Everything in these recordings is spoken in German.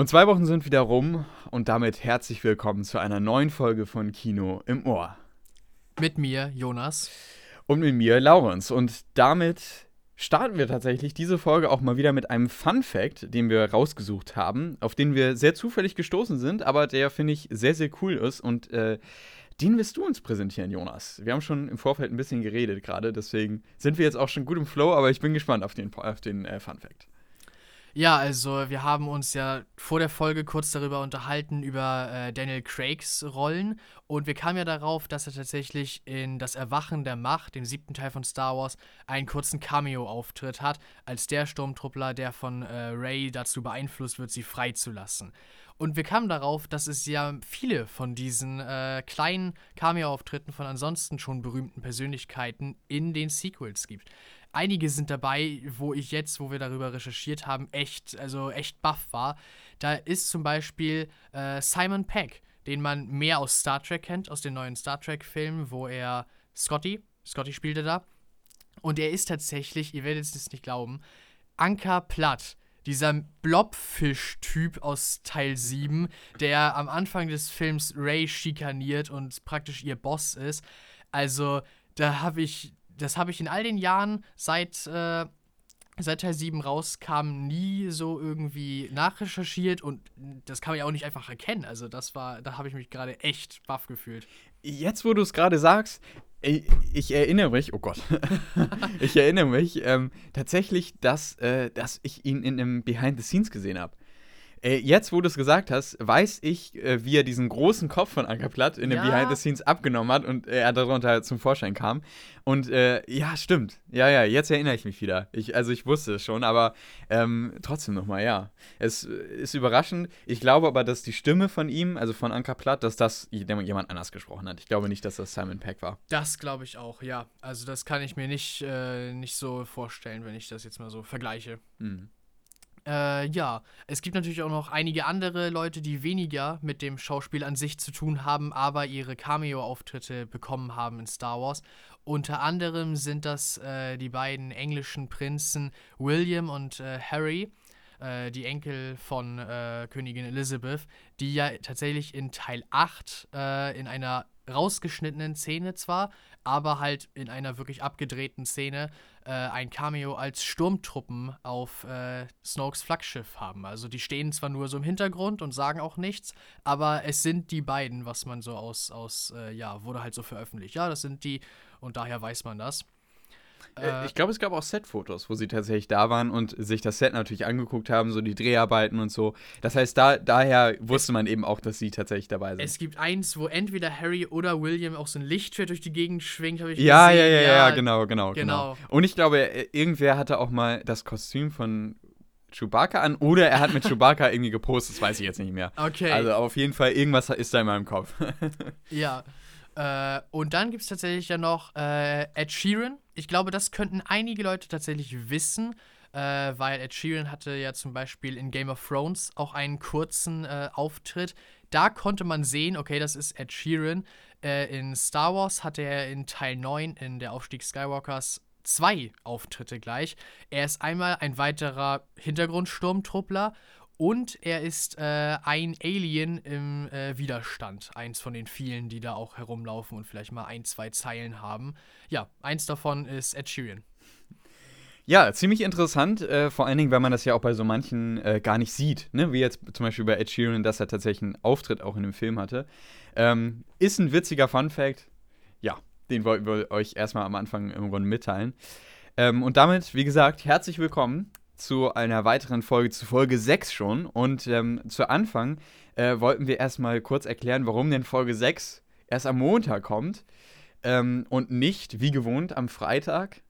Und zwei Wochen sind wieder rum und damit herzlich willkommen zu einer neuen Folge von Kino im Ohr. Mit mir, Jonas. Und mit mir, Laurens. Und damit starten wir tatsächlich diese Folge auch mal wieder mit einem Fun Fact, den wir rausgesucht haben, auf den wir sehr zufällig gestoßen sind, aber der, finde ich, sehr, sehr cool ist. Und äh, den wirst du uns präsentieren, Jonas. Wir haben schon im Vorfeld ein bisschen geredet gerade, deswegen sind wir jetzt auch schon gut im Flow, aber ich bin gespannt auf den, auf den äh, Fun Fact. Ja, also wir haben uns ja vor der Folge kurz darüber unterhalten, über äh, Daniel Craigs Rollen. Und wir kamen ja darauf, dass er tatsächlich in Das Erwachen der Macht, dem siebten Teil von Star Wars, einen kurzen Cameo-Auftritt hat, als der Sturmtruppler, der von äh, Ray dazu beeinflusst wird, sie freizulassen. Und wir kamen darauf, dass es ja viele von diesen äh, kleinen Cameo-Auftritten von ansonsten schon berühmten Persönlichkeiten in den Sequels gibt einige sind dabei, wo ich jetzt, wo wir darüber recherchiert haben, echt, also echt baff war. Da ist zum Beispiel äh, Simon Peck, den man mehr aus Star Trek kennt, aus den neuen Star Trek-Filmen, wo er Scotty, Scotty spielte da. Und er ist tatsächlich, ihr werdet es nicht glauben, Anker Platt dieser Blobfisch-Typ aus Teil 7, der am Anfang des Films Ray schikaniert und praktisch ihr Boss ist. Also, da habe ich das habe ich in all den Jahren seit, äh, seit Teil 7 rauskam nie so irgendwie nachrecherchiert und das kann man ja auch nicht einfach erkennen. Also das war, da habe ich mich gerade echt baff gefühlt. Jetzt, wo du es gerade sagst, ich, ich, erinnere mich, oh Gott, ich erinnere mich ähm, tatsächlich, dass, äh, dass ich ihn in einem Behind the Scenes gesehen habe. Äh, jetzt, wo du es gesagt hast, weiß ich, äh, wie er diesen großen Kopf von Anker Platt in den ja. Behind the Scenes abgenommen hat und er darunter zum Vorschein kam. Und äh, ja, stimmt. Ja, ja, jetzt erinnere ich mich wieder. Ich, also ich wusste es schon, aber ähm, trotzdem nochmal, ja. Es ist überraschend. Ich glaube aber, dass die Stimme von ihm, also von Anker Platt, dass das jemand anders gesprochen hat. Ich glaube nicht, dass das Simon Peck war. Das glaube ich auch, ja. Also das kann ich mir nicht, äh, nicht so vorstellen, wenn ich das jetzt mal so vergleiche. Mhm. Äh, ja, es gibt natürlich auch noch einige andere Leute, die weniger mit dem Schauspiel an sich zu tun haben, aber ihre Cameo-Auftritte bekommen haben in Star Wars. Unter anderem sind das äh, die beiden englischen Prinzen William und äh, Harry, äh, die Enkel von äh, Königin Elizabeth, die ja tatsächlich in Teil 8 äh, in einer rausgeschnittenen Szene zwar, aber halt in einer wirklich abgedrehten Szene äh, ein Cameo als Sturmtruppen auf äh, Snokes Flaggschiff haben. Also die stehen zwar nur so im Hintergrund und sagen auch nichts, aber es sind die beiden, was man so aus, aus äh, ja, wurde halt so veröffentlicht. Ja, das sind die und daher weiß man das. Äh, äh, ich glaube, es gab auch Set-Fotos, wo sie tatsächlich da waren und sich das Set natürlich angeguckt haben, so die Dreharbeiten und so. Das heißt, da, daher wusste man eben auch, dass sie tatsächlich dabei sind. Es gibt eins, wo entweder Harry oder William auch so ein Lichtschwert durch die Gegend schwingt, habe ich ja, gesehen. Ja, ja, ja, ja, genau, genau, genau. Und ich glaube, irgendwer hatte auch mal das Kostüm von Chewbacca an oder er hat mit Chewbacca irgendwie gepostet, das weiß ich jetzt nicht mehr. Okay. Also auf jeden Fall, irgendwas ist da in meinem Kopf. ja. Äh, und dann gibt es tatsächlich ja noch äh, Ed Sheeran. Ich glaube, das könnten einige Leute tatsächlich wissen, äh, weil Ed Sheeran hatte ja zum Beispiel in Game of Thrones auch einen kurzen äh, Auftritt. Da konnte man sehen, okay, das ist Ed Sheeran. Äh, in Star Wars hatte er in Teil 9, in der Aufstieg Skywalkers, zwei Auftritte gleich. Er ist einmal ein weiterer Hintergrundsturmtruppler und er ist äh, ein Alien im äh, Widerstand. Eins von den vielen, die da auch herumlaufen und vielleicht mal ein, zwei Zeilen haben. Ja, eins davon ist Ed Sheeran. Ja, ziemlich interessant, äh, vor allen Dingen, weil man das ja auch bei so manchen äh, gar nicht sieht, ne? wie jetzt zum Beispiel bei Ed Sheeran, dass er tatsächlich einen Auftritt auch in dem Film hatte. Ähm, ist ein witziger Fun-Fact. Ja, den wollten wir euch erstmal am Anfang im Grunde mitteilen. Ähm, und damit, wie gesagt, herzlich willkommen zu einer weiteren Folge, zu Folge 6 schon. Und ähm, zu Anfang äh, wollten wir erstmal kurz erklären, warum denn Folge 6 erst am Montag kommt ähm, und nicht, wie gewohnt, am Freitag.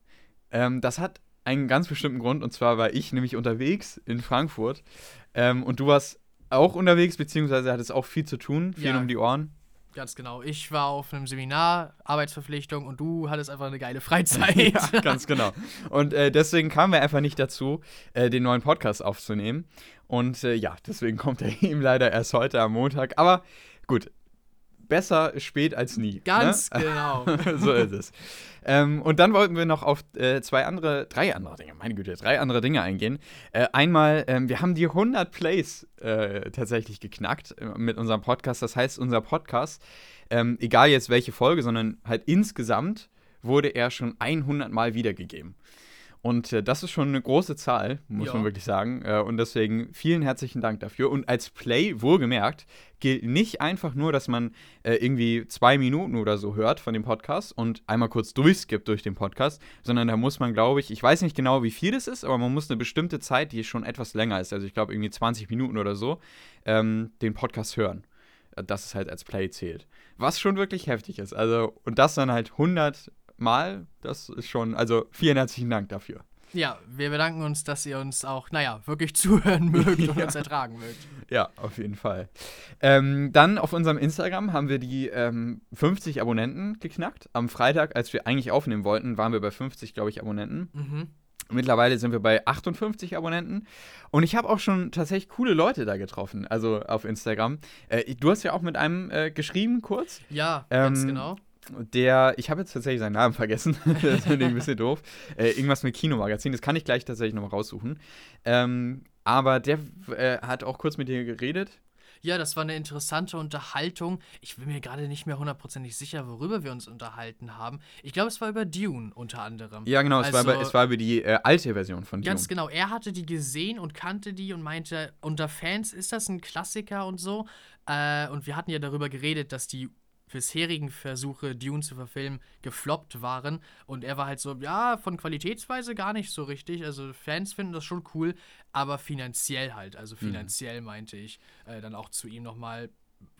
Ähm, das hat einen ganz bestimmten Grund, und zwar war ich nämlich unterwegs in Frankfurt ähm, und du warst auch unterwegs, beziehungsweise hattest auch viel zu tun, viel ja. um die Ohren. Ganz genau. Ich war auf einem Seminar, Arbeitsverpflichtung und du hattest einfach eine geile Freizeit. ja, ganz genau. Und äh, deswegen kamen wir einfach nicht dazu, äh, den neuen Podcast aufzunehmen. Und äh, ja, deswegen kommt er ihm leider erst heute am Montag. Aber gut, besser spät als nie. Ne? Ganz ne? genau. so ist es. Ähm, und dann wollten wir noch auf äh, zwei andere, drei andere Dinge, meine Güte, drei andere Dinge eingehen. Äh, einmal, ähm, wir haben die 100 Plays äh, tatsächlich geknackt äh, mit unserem Podcast. Das heißt, unser Podcast, ähm, egal jetzt welche Folge, sondern halt insgesamt, wurde er schon 100 Mal wiedergegeben. Und äh, das ist schon eine große Zahl, muss ja. man wirklich sagen. Äh, und deswegen vielen herzlichen Dank dafür. Und als Play, wohlgemerkt, gilt nicht einfach nur, dass man äh, irgendwie zwei Minuten oder so hört von dem Podcast und einmal kurz durchskippt durch den Podcast, sondern da muss man, glaube ich, ich weiß nicht genau, wie viel das ist, aber man muss eine bestimmte Zeit, die schon etwas länger ist, also ich glaube irgendwie 20 Minuten oder so, ähm, den Podcast hören. Äh, dass es halt als Play zählt. Was schon wirklich heftig ist. Also, und das dann halt 100 Mal. Das ist schon, also vielen herzlichen Dank dafür. Ja, wir bedanken uns, dass ihr uns auch, naja, wirklich zuhören mögt und ja. uns ertragen mögt. Ja, auf jeden Fall. Ähm, dann auf unserem Instagram haben wir die ähm, 50 Abonnenten geknackt. Am Freitag, als wir eigentlich aufnehmen wollten, waren wir bei 50, glaube ich, Abonnenten. Mhm. Mittlerweile sind wir bei 58 Abonnenten. Und ich habe auch schon tatsächlich coole Leute da getroffen, also auf Instagram. Äh, du hast ja auch mit einem äh, geschrieben, kurz. Ja, ähm, ganz genau der, ich habe jetzt tatsächlich seinen Namen vergessen, das finde ich ein bisschen doof. Äh, irgendwas mit Kinomagazin, das kann ich gleich tatsächlich nochmal raussuchen. Ähm, aber der äh, hat auch kurz mit dir geredet. Ja, das war eine interessante Unterhaltung. Ich bin mir gerade nicht mehr hundertprozentig sicher, worüber wir uns unterhalten haben. Ich glaube, es war über Dune unter anderem. Ja, genau, es, war, über, also es war über die äh, alte Version von Dune. Ganz genau. Er hatte die gesehen und kannte die und meinte, unter Fans ist das ein Klassiker und so. Äh, und wir hatten ja darüber geredet, dass die bisherigen Versuche, Dune zu verfilmen, gefloppt waren. Und er war halt so, ja, von Qualitätsweise gar nicht so richtig. Also Fans finden das schon cool, aber finanziell halt. Also mhm. finanziell mhm. meinte ich äh, dann auch zu ihm nochmal,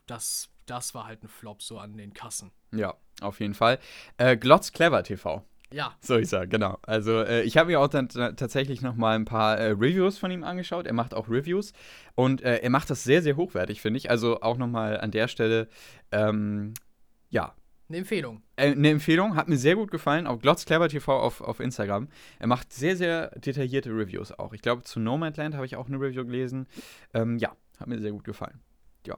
dass das war halt ein Flop so an den Kassen. Ja, auf jeden Fall. Äh, Glotz Clever TV. Ja. So ich sagen, genau. Also äh, ich habe mir auch dann tatsächlich noch mal ein paar äh, Reviews von ihm angeschaut. Er macht auch Reviews und äh, er macht das sehr, sehr hochwertig, finde ich. Also auch noch mal an der Stelle, ähm, ja. Eine Empfehlung. Äh, eine Empfehlung, hat mir sehr gut gefallen. Auch Glotz Clever TV auf, auf Instagram. Er macht sehr, sehr detaillierte Reviews auch. Ich glaube, zu Nomadland habe ich auch eine Review gelesen. Ähm, ja, hat mir sehr gut gefallen ja.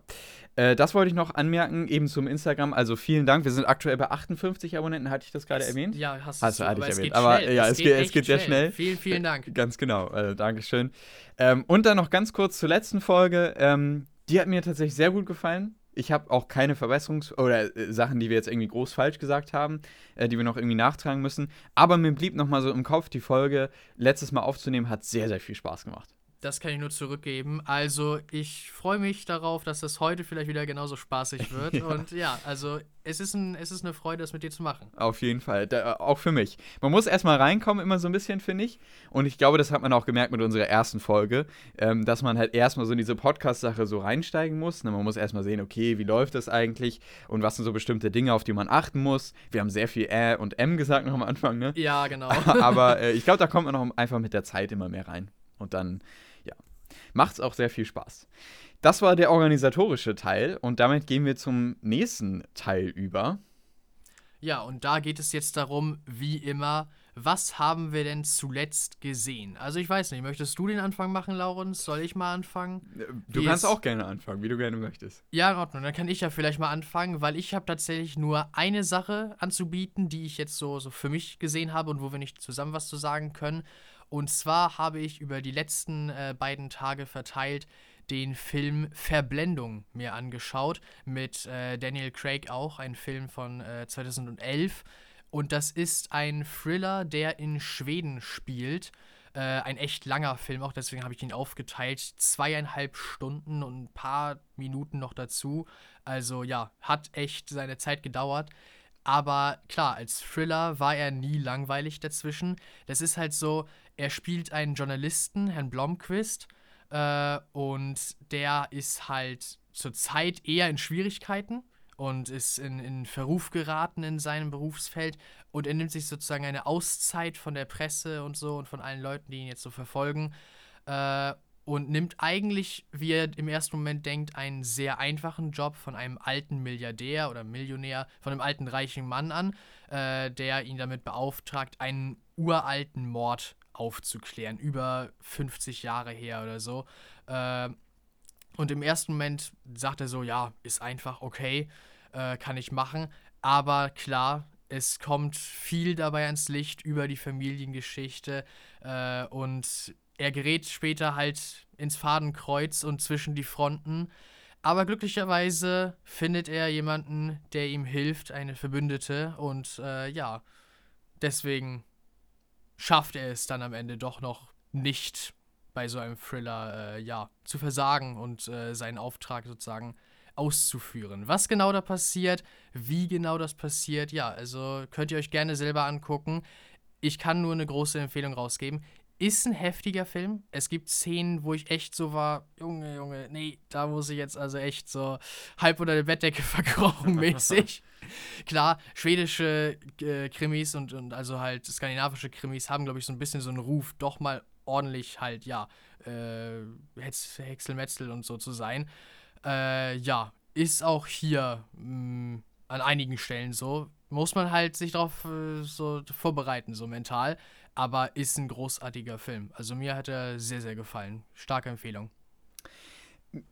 Äh, das wollte ich noch anmerken, eben zum Instagram. Also vielen Dank. Wir sind aktuell bei 58 Abonnenten, hatte ich das gerade erwähnt? Ja, hast, hast du ich erwähnt. Aber schnell. ja, es, es geht, es geht sehr schnell. schnell. Vielen, vielen Dank. Ganz genau. Also, Dankeschön. Ähm, und dann noch ganz kurz zur letzten Folge. Ähm, die hat mir tatsächlich sehr gut gefallen. Ich habe auch keine Verbesserungs- oder äh, Sachen, die wir jetzt irgendwie groß falsch gesagt haben, äh, die wir noch irgendwie nachtragen müssen. Aber mir blieb noch mal so im Kopf, die Folge letztes Mal aufzunehmen, hat sehr, sehr viel Spaß gemacht. Das kann ich nur zurückgeben. Also ich freue mich darauf, dass das heute vielleicht wieder genauso spaßig wird. ja. Und ja, also es ist, ein, es ist eine Freude, das mit dir zu machen. Auf jeden Fall. Da, auch für mich. Man muss erstmal reinkommen, immer so ein bisschen, finde ich. Und ich glaube, das hat man auch gemerkt mit unserer ersten Folge, ähm, dass man halt erstmal so in diese Podcast-Sache so reinsteigen muss. Ne? Man muss erstmal sehen, okay, wie läuft das eigentlich und was sind so bestimmte Dinge, auf die man achten muss. Wir haben sehr viel Ä und M gesagt noch am Anfang, ne? Ja, genau. Aber äh, ich glaube, da kommt man auch einfach mit der Zeit immer mehr rein. Und dann macht es auch sehr viel Spaß. Das war der organisatorische Teil und damit gehen wir zum nächsten Teil über. Ja, und da geht es jetzt darum, wie immer, was haben wir denn zuletzt gesehen? Also ich weiß nicht, möchtest du den Anfang machen, Laurens? Soll ich mal anfangen? Du wie kannst auch gerne anfangen, wie du gerne möchtest. Ja, in Ordnung, dann kann ich ja vielleicht mal anfangen, weil ich habe tatsächlich nur eine Sache anzubieten, die ich jetzt so, so für mich gesehen habe und wo wir nicht zusammen was zu sagen können. Und zwar habe ich über die letzten äh, beiden Tage verteilt den Film Verblendung mir angeschaut, mit äh, Daniel Craig auch, ein Film von äh, 2011. Und das ist ein Thriller, der in Schweden spielt. Äh, ein echt langer Film auch, deswegen habe ich ihn aufgeteilt. Zweieinhalb Stunden und ein paar Minuten noch dazu. Also ja, hat echt seine Zeit gedauert. Aber klar, als Thriller war er nie langweilig dazwischen. Das ist halt so, er spielt einen Journalisten, Herrn Blomquist, äh, und der ist halt zurzeit eher in Schwierigkeiten und ist in, in Verruf geraten in seinem Berufsfeld und er nimmt sich sozusagen eine Auszeit von der Presse und so und von allen Leuten, die ihn jetzt so verfolgen. Äh, und nimmt eigentlich, wie er im ersten Moment denkt, einen sehr einfachen Job von einem alten Milliardär oder Millionär, von einem alten reichen Mann an, äh, der ihn damit beauftragt, einen uralten Mord aufzuklären, über 50 Jahre her oder so. Äh, und im ersten Moment sagt er so, ja, ist einfach okay. äh, kann ich machen. Aber klar, es kommt viel dabei ans Licht über die Familiengeschichte äh, und er gerät später halt ins Fadenkreuz und zwischen die Fronten. Aber glücklicherweise findet er jemanden, der ihm hilft, eine Verbündete. Und äh, ja, deswegen schafft er es dann am Ende doch noch nicht bei so einem Thriller, äh, ja, zu versagen und äh, seinen Auftrag sozusagen auszuführen. Was genau da passiert, wie genau das passiert, ja, also könnt ihr euch gerne selber angucken. Ich kann nur eine große Empfehlung rausgeben. Ist ein heftiger Film. Es gibt Szenen, wo ich echt so war, Junge, Junge, nee, da muss ich jetzt also echt so halb unter der Bettdecke verkrochen mäßig. Klar, schwedische äh, Krimis und, und also halt skandinavische Krimis haben, glaube ich, so ein bisschen so einen Ruf, doch mal ordentlich halt, ja, äh, Häckselmetzel und so zu sein. Äh, ja, ist auch hier mh, mm, an einigen Stellen so. Muss man halt sich darauf äh, so vorbereiten, so mental aber ist ein großartiger Film. Also mir hat er sehr, sehr gefallen. Starke Empfehlung.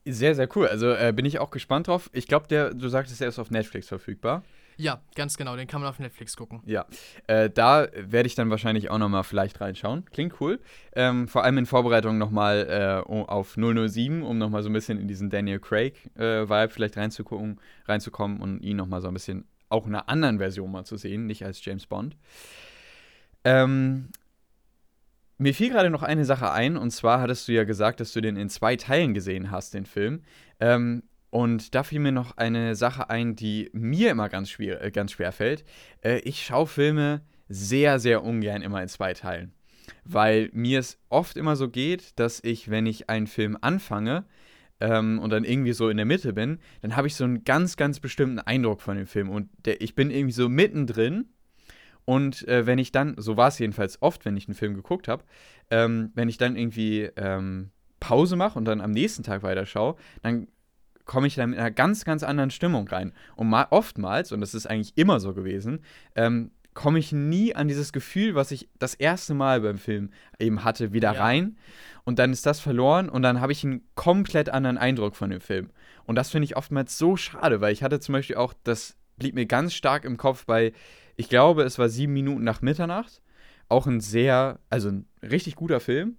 Sehr, sehr cool. Also äh, bin ich auch gespannt drauf. Ich glaube, der, du sagtest, er ist auf Netflix verfügbar. Ja, ganz genau. Den kann man auf Netflix gucken. Ja, äh, da werde ich dann wahrscheinlich auch nochmal vielleicht reinschauen. Klingt cool. Ähm, vor allem in Vorbereitung nochmal äh, auf 007, um nochmal so ein bisschen in diesen Daniel Craig-Vibe äh, vielleicht reinzugucken, reinzukommen und ihn nochmal so ein bisschen auch in einer anderen Version mal zu sehen, nicht als James Bond. Ähm, mir fiel gerade noch eine Sache ein, und zwar hattest du ja gesagt, dass du den in zwei Teilen gesehen hast, den Film. Ähm, und da fiel mir noch eine Sache ein, die mir immer ganz schwer, äh, ganz schwer fällt. Äh, ich schaue Filme sehr, sehr ungern immer in zwei Teilen. Weil mir es oft immer so geht, dass ich, wenn ich einen Film anfange ähm, und dann irgendwie so in der Mitte bin, dann habe ich so einen ganz, ganz bestimmten Eindruck von dem Film. Und der, ich bin irgendwie so mittendrin und äh, wenn ich dann, so war es jedenfalls oft, wenn ich einen Film geguckt habe, ähm, wenn ich dann irgendwie ähm, Pause mache und dann am nächsten Tag weiterschaue, dann komme ich dann mit einer ganz, ganz anderen Stimmung rein. Und mal, oftmals, und das ist eigentlich immer so gewesen, ähm, komme ich nie an dieses Gefühl, was ich das erste Mal beim Film eben hatte, wieder ja. rein. Und dann ist das verloren und dann habe ich einen komplett anderen Eindruck von dem Film. Und das finde ich oftmals so schade, weil ich hatte zum Beispiel auch, das blieb mir ganz stark im Kopf bei ich glaube, es war sieben Minuten nach Mitternacht. Auch ein sehr, also ein richtig guter Film.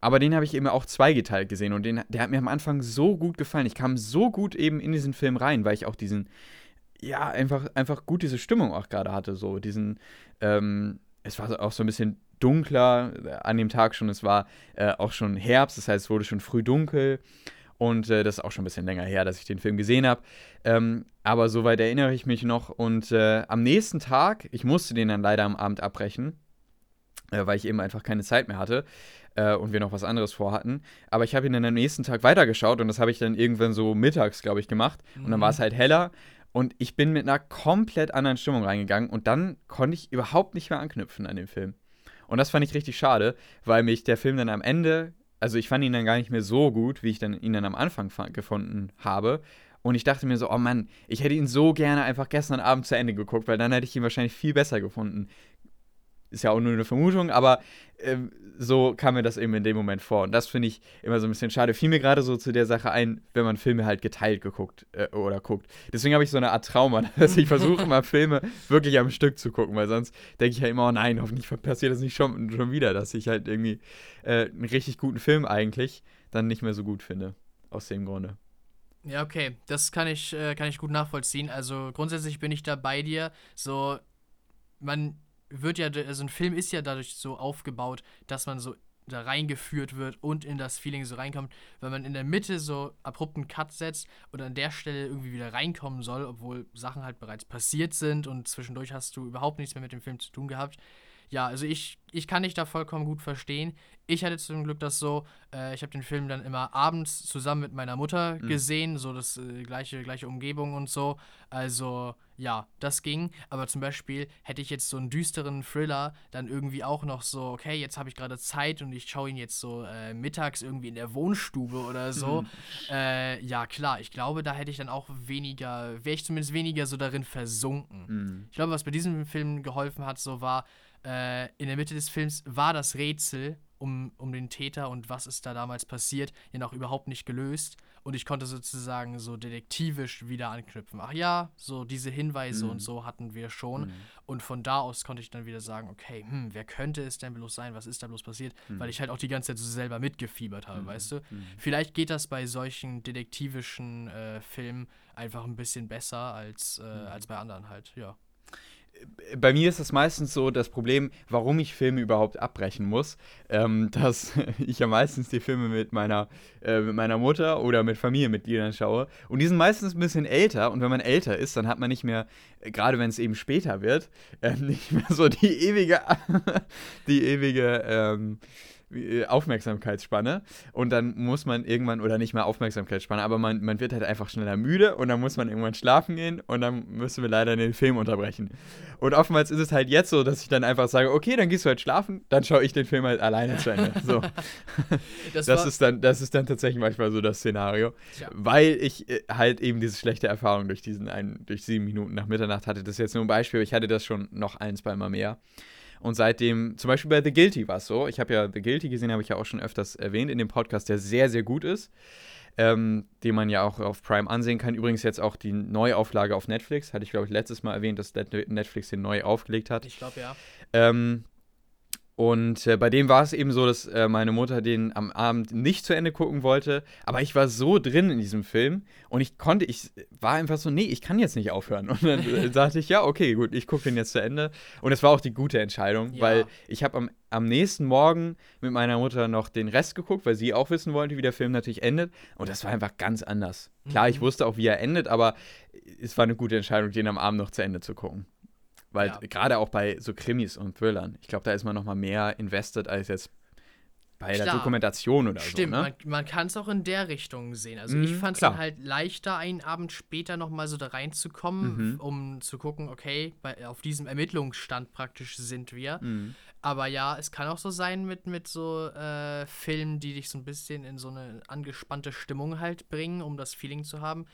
Aber den habe ich eben auch zweigeteilt gesehen und den, der hat mir am Anfang so gut gefallen. Ich kam so gut eben in diesen Film rein, weil ich auch diesen, ja, einfach, einfach gut diese Stimmung auch gerade hatte. So diesen, ähm, es war auch so ein bisschen dunkler an dem Tag schon. Es war äh, auch schon Herbst, das heißt, es wurde schon früh dunkel. Und äh, das ist auch schon ein bisschen länger her, dass ich den Film gesehen habe. Ähm, aber soweit erinnere ich mich noch. Und äh, am nächsten Tag, ich musste den dann leider am Abend abbrechen, äh, weil ich eben einfach keine Zeit mehr hatte äh, und wir noch was anderes vorhatten. Aber ich habe ihn dann am nächsten Tag weitergeschaut und das habe ich dann irgendwann so mittags, glaube ich, gemacht. Mhm. Und dann war es mhm. halt heller. Und ich bin mit einer komplett anderen Stimmung reingegangen und dann konnte ich überhaupt nicht mehr anknüpfen an den Film. Und das fand ich richtig schade, weil mich der Film dann am Ende also ich fand ihn dann gar nicht mehr so gut, wie ich dann, ihn dann am Anfang gefunden habe. Und ich dachte mir so, oh Mann, ich hätte ihn so gerne einfach gestern Abend zu Ende geguckt, weil dann hätte ich ihn wahrscheinlich viel besser gefunden ist ja auch nur eine Vermutung, aber äh, so kam mir das eben in dem Moment vor. Und das finde ich immer so ein bisschen schade. Fiel mir gerade so zu der Sache ein, wenn man Filme halt geteilt geguckt äh, oder guckt. Deswegen habe ich so eine Art Trauma, dass ich versuche mal Filme wirklich am Stück zu gucken, weil sonst denke ich ja immer, oh nein, hoffentlich passiert das nicht schon, schon wieder, dass ich halt irgendwie äh, einen richtig guten Film eigentlich dann nicht mehr so gut finde. Aus dem Grunde. Ja, okay, das kann ich, äh, kann ich gut nachvollziehen. Also grundsätzlich bin ich da bei dir. So, man wird ja, also ein Film ist ja dadurch so aufgebaut, dass man so da reingeführt wird und in das Feeling so reinkommt, weil man in der Mitte so abrupten Cut setzt und an der Stelle irgendwie wieder reinkommen soll, obwohl Sachen halt bereits passiert sind und zwischendurch hast du überhaupt nichts mehr mit dem Film zu tun gehabt. Ja, also ich, ich kann dich da vollkommen gut verstehen. Ich hatte zum Glück das so, äh, ich habe den Film dann immer abends zusammen mit meiner Mutter mhm. gesehen, so das äh, gleiche, gleiche Umgebung und so. Also ja, das ging. Aber zum Beispiel hätte ich jetzt so einen düsteren Thriller dann irgendwie auch noch so, okay, jetzt habe ich gerade Zeit und ich schaue ihn jetzt so äh, mittags irgendwie in der Wohnstube oder so. Mhm. Äh, ja, klar, ich glaube, da hätte ich dann auch weniger, wäre ich zumindest weniger so darin versunken. Mhm. Ich glaube, was bei diesem Film geholfen hat, so war, äh, in der Mitte des Films war das Rätsel um, um den Täter und was ist da damals passiert, ja noch überhaupt nicht gelöst. und ich konnte sozusagen so detektivisch wieder anknüpfen. Ach ja, so diese Hinweise Mhm. und so hatten wir schon. Mhm. Und von da aus konnte ich dann wieder sagen, okay, hm, wer könnte es denn bloß sein? Was ist da bloß passiert? Weil ich halt auch die ganze Zeit so selber mitgefiebert habe, Mhm. weißt du? Mhm. Vielleicht geht das bei solchen detektivischen äh, Filmen einfach ein bisschen besser als, äh, Mhm. als bei anderen halt, ja. Bei mir ist es meistens so das Problem, warum ich Filme überhaupt abbrechen muss, ähm, dass ich ja meistens die Filme mit meiner, äh, mit meiner Mutter oder mit Familienmitgliedern schaue. Und die sind meistens ein bisschen älter. Und wenn man älter ist, dann hat man nicht mehr, äh, gerade wenn es eben später wird, äh, nicht mehr so die ewige, die ewige ähm, Aufmerksamkeitsspanne. Und dann muss man irgendwann, oder nicht mehr Aufmerksamkeitsspanne, aber man, man wird halt einfach schneller müde und dann muss man irgendwann schlafen gehen und dann müssen wir leider den Film unterbrechen. Und oftmals ist es halt jetzt so, dass ich dann einfach sage, okay, dann gehst du halt schlafen, dann schaue ich den Film halt alleine zu Ende. So, Das, das ist dann, das ist dann tatsächlich manchmal so das Szenario, Tja. weil ich äh, halt eben diese schlechte Erfahrung durch diesen einen, durch sieben Minuten nach Mitternacht hatte. Das ist jetzt nur ein Beispiel, aber ich hatte das schon noch ein, zweimal mehr. Und seitdem, zum Beispiel bei The Guilty war es so, ich habe ja The Guilty gesehen, habe ich ja auch schon öfters erwähnt in dem Podcast, der sehr, sehr gut ist, ähm, den man ja auch auf Prime ansehen kann. Übrigens jetzt auch die Neuauflage auf Netflix, hatte ich glaube ich letztes Mal erwähnt, dass Net- Netflix den neu aufgelegt hat. ich glaube ja. Ähm, und äh, bei dem war es eben so, dass äh, meine Mutter den am Abend nicht zu Ende gucken wollte, aber ich war so drin in diesem Film und ich konnte, ich war einfach so, nee, ich kann jetzt nicht aufhören. Und dann äh, sagte ich, ja, okay, gut, ich gucke den jetzt zu Ende. Und es war auch die gute Entscheidung, Ja. weil ich habe am, am nächsten Morgen mit meiner Mutter noch den Rest geguckt, weil sie auch wissen wollte, wie der Film natürlich endet. Und das war einfach ganz anders. Klar, ich Mhm. wusste auch, wie er endet, aber es war eine gute Entscheidung, den am Abend noch zu Ende zu gucken. Weil Ja. gerade auch bei so Krimis und Thrillern, ich glaube, da ist man noch mal mehr invested als jetzt bei der Klar. Dokumentation oder Stimmt, so. Ne? man, man kann es auch in der Richtung sehen. Also Mhm, ich fand es dann halt leichter, einen Abend später nochmal so da reinzukommen, Mhm. um zu gucken, okay, bei, auf diesem Ermittlungsstand praktisch sind wir. Mhm. Aber ja, es kann auch so sein mit, mit so äh, Filmen, die dich so ein bisschen in so eine angespannte Stimmung halt bringen, um das Feeling zu haben,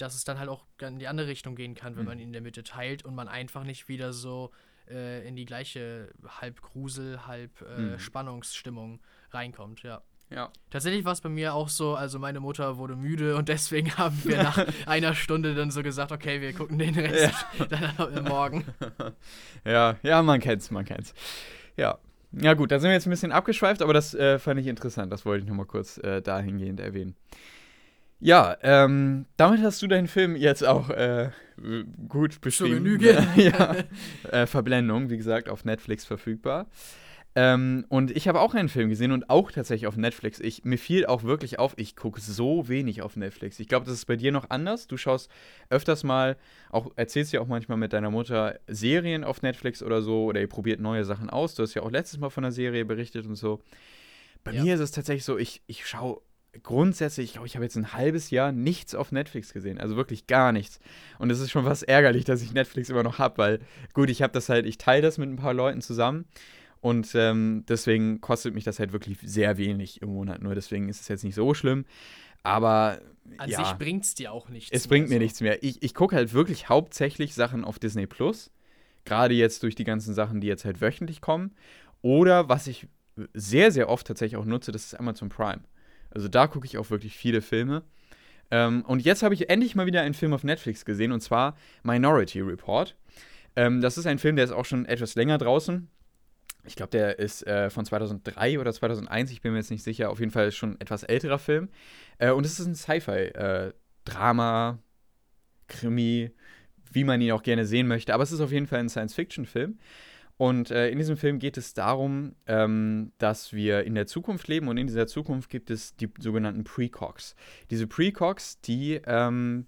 dass es dann halt auch in die andere Richtung gehen kann, wenn Mhm. man ihn in der Mitte teilt und man einfach nicht wieder so äh, in die gleiche halb Grusel, halb äh, Mhm. Spannungsstimmung reinkommt, ja. Ja. Tatsächlich war es bei mir auch so, also meine Mutter wurde müde und deswegen haben wir nach einer Stunde dann so gesagt, okay, wir gucken den Rest dann am morgen. ja, ja, man kennt's, man kennt's. Ja. Ja gut, da sind wir jetzt ein bisschen abgeschweift, aber das äh, fand ich interessant. Das wollte ich noch mal kurz äh, dahingehend erwähnen. Ja, ähm, damit hast du deinen Film jetzt auch äh, gut beschrieben. Genüge. ja. Äh, Verblendung, wie gesagt, auf Netflix verfügbar. Ähm, und ich habe auch einen Film gesehen und auch tatsächlich auf Netflix. Ich, mir fiel auch wirklich auf, ich gucke so wenig auf Netflix. Ich glaube, das ist bei dir noch anders. Du schaust öfters mal, auch erzählst ja auch manchmal mit deiner Mutter Serien auf Netflix oder so, oder ihr probiert neue Sachen aus. Du hast ja auch letztes Mal von einer Serie berichtet und so. Bei Ja. mir ist es tatsächlich so, ich, ich schaue grundsätzlich, ich glaube, ich habe jetzt ein halbes Jahr nichts auf Netflix gesehen. Also wirklich gar nichts. Und es ist schon fast ärgerlich, dass ich Netflix immer noch habe, weil gut, ich habe das halt, ich teile das mit ein paar Leuten zusammen. Und ähm, deswegen kostet mich das halt wirklich sehr wenig im Monat. Nur deswegen ist es jetzt nicht so schlimm. Aber An ja, sich bringt es dir auch nichts. es bringt mir so. nichts mehr. Ich, ich gucke halt wirklich hauptsächlich Sachen auf Disney Plus. Gerade jetzt durch die ganzen Sachen, die jetzt halt wöchentlich kommen. Oder was ich sehr, sehr oft tatsächlich auch nutze, das ist Amazon Prime. Also da gucke ich auch wirklich viele Filme. Ähm, und jetzt habe ich endlich mal wieder einen Film auf Netflix gesehen und zwar Minority Report. Ähm, das ist ein Film, der ist auch schon etwas länger draußen. Ich glaube, der ist äh, von 2003 oder 2001, ich bin mir jetzt nicht sicher. Auf jeden Fall schon ein etwas älterer Film. Äh, und es ist ein Sci-Fi-Drama, Krimi, wie man ihn auch gerne sehen möchte. Aber es ist auf jeden Fall ein Science-Fiction-Film. Und äh, in diesem Film geht es darum, ähm, dass wir in der Zukunft leben und in dieser Zukunft gibt es die sogenannten Precogs. Diese Precogs, die ähm,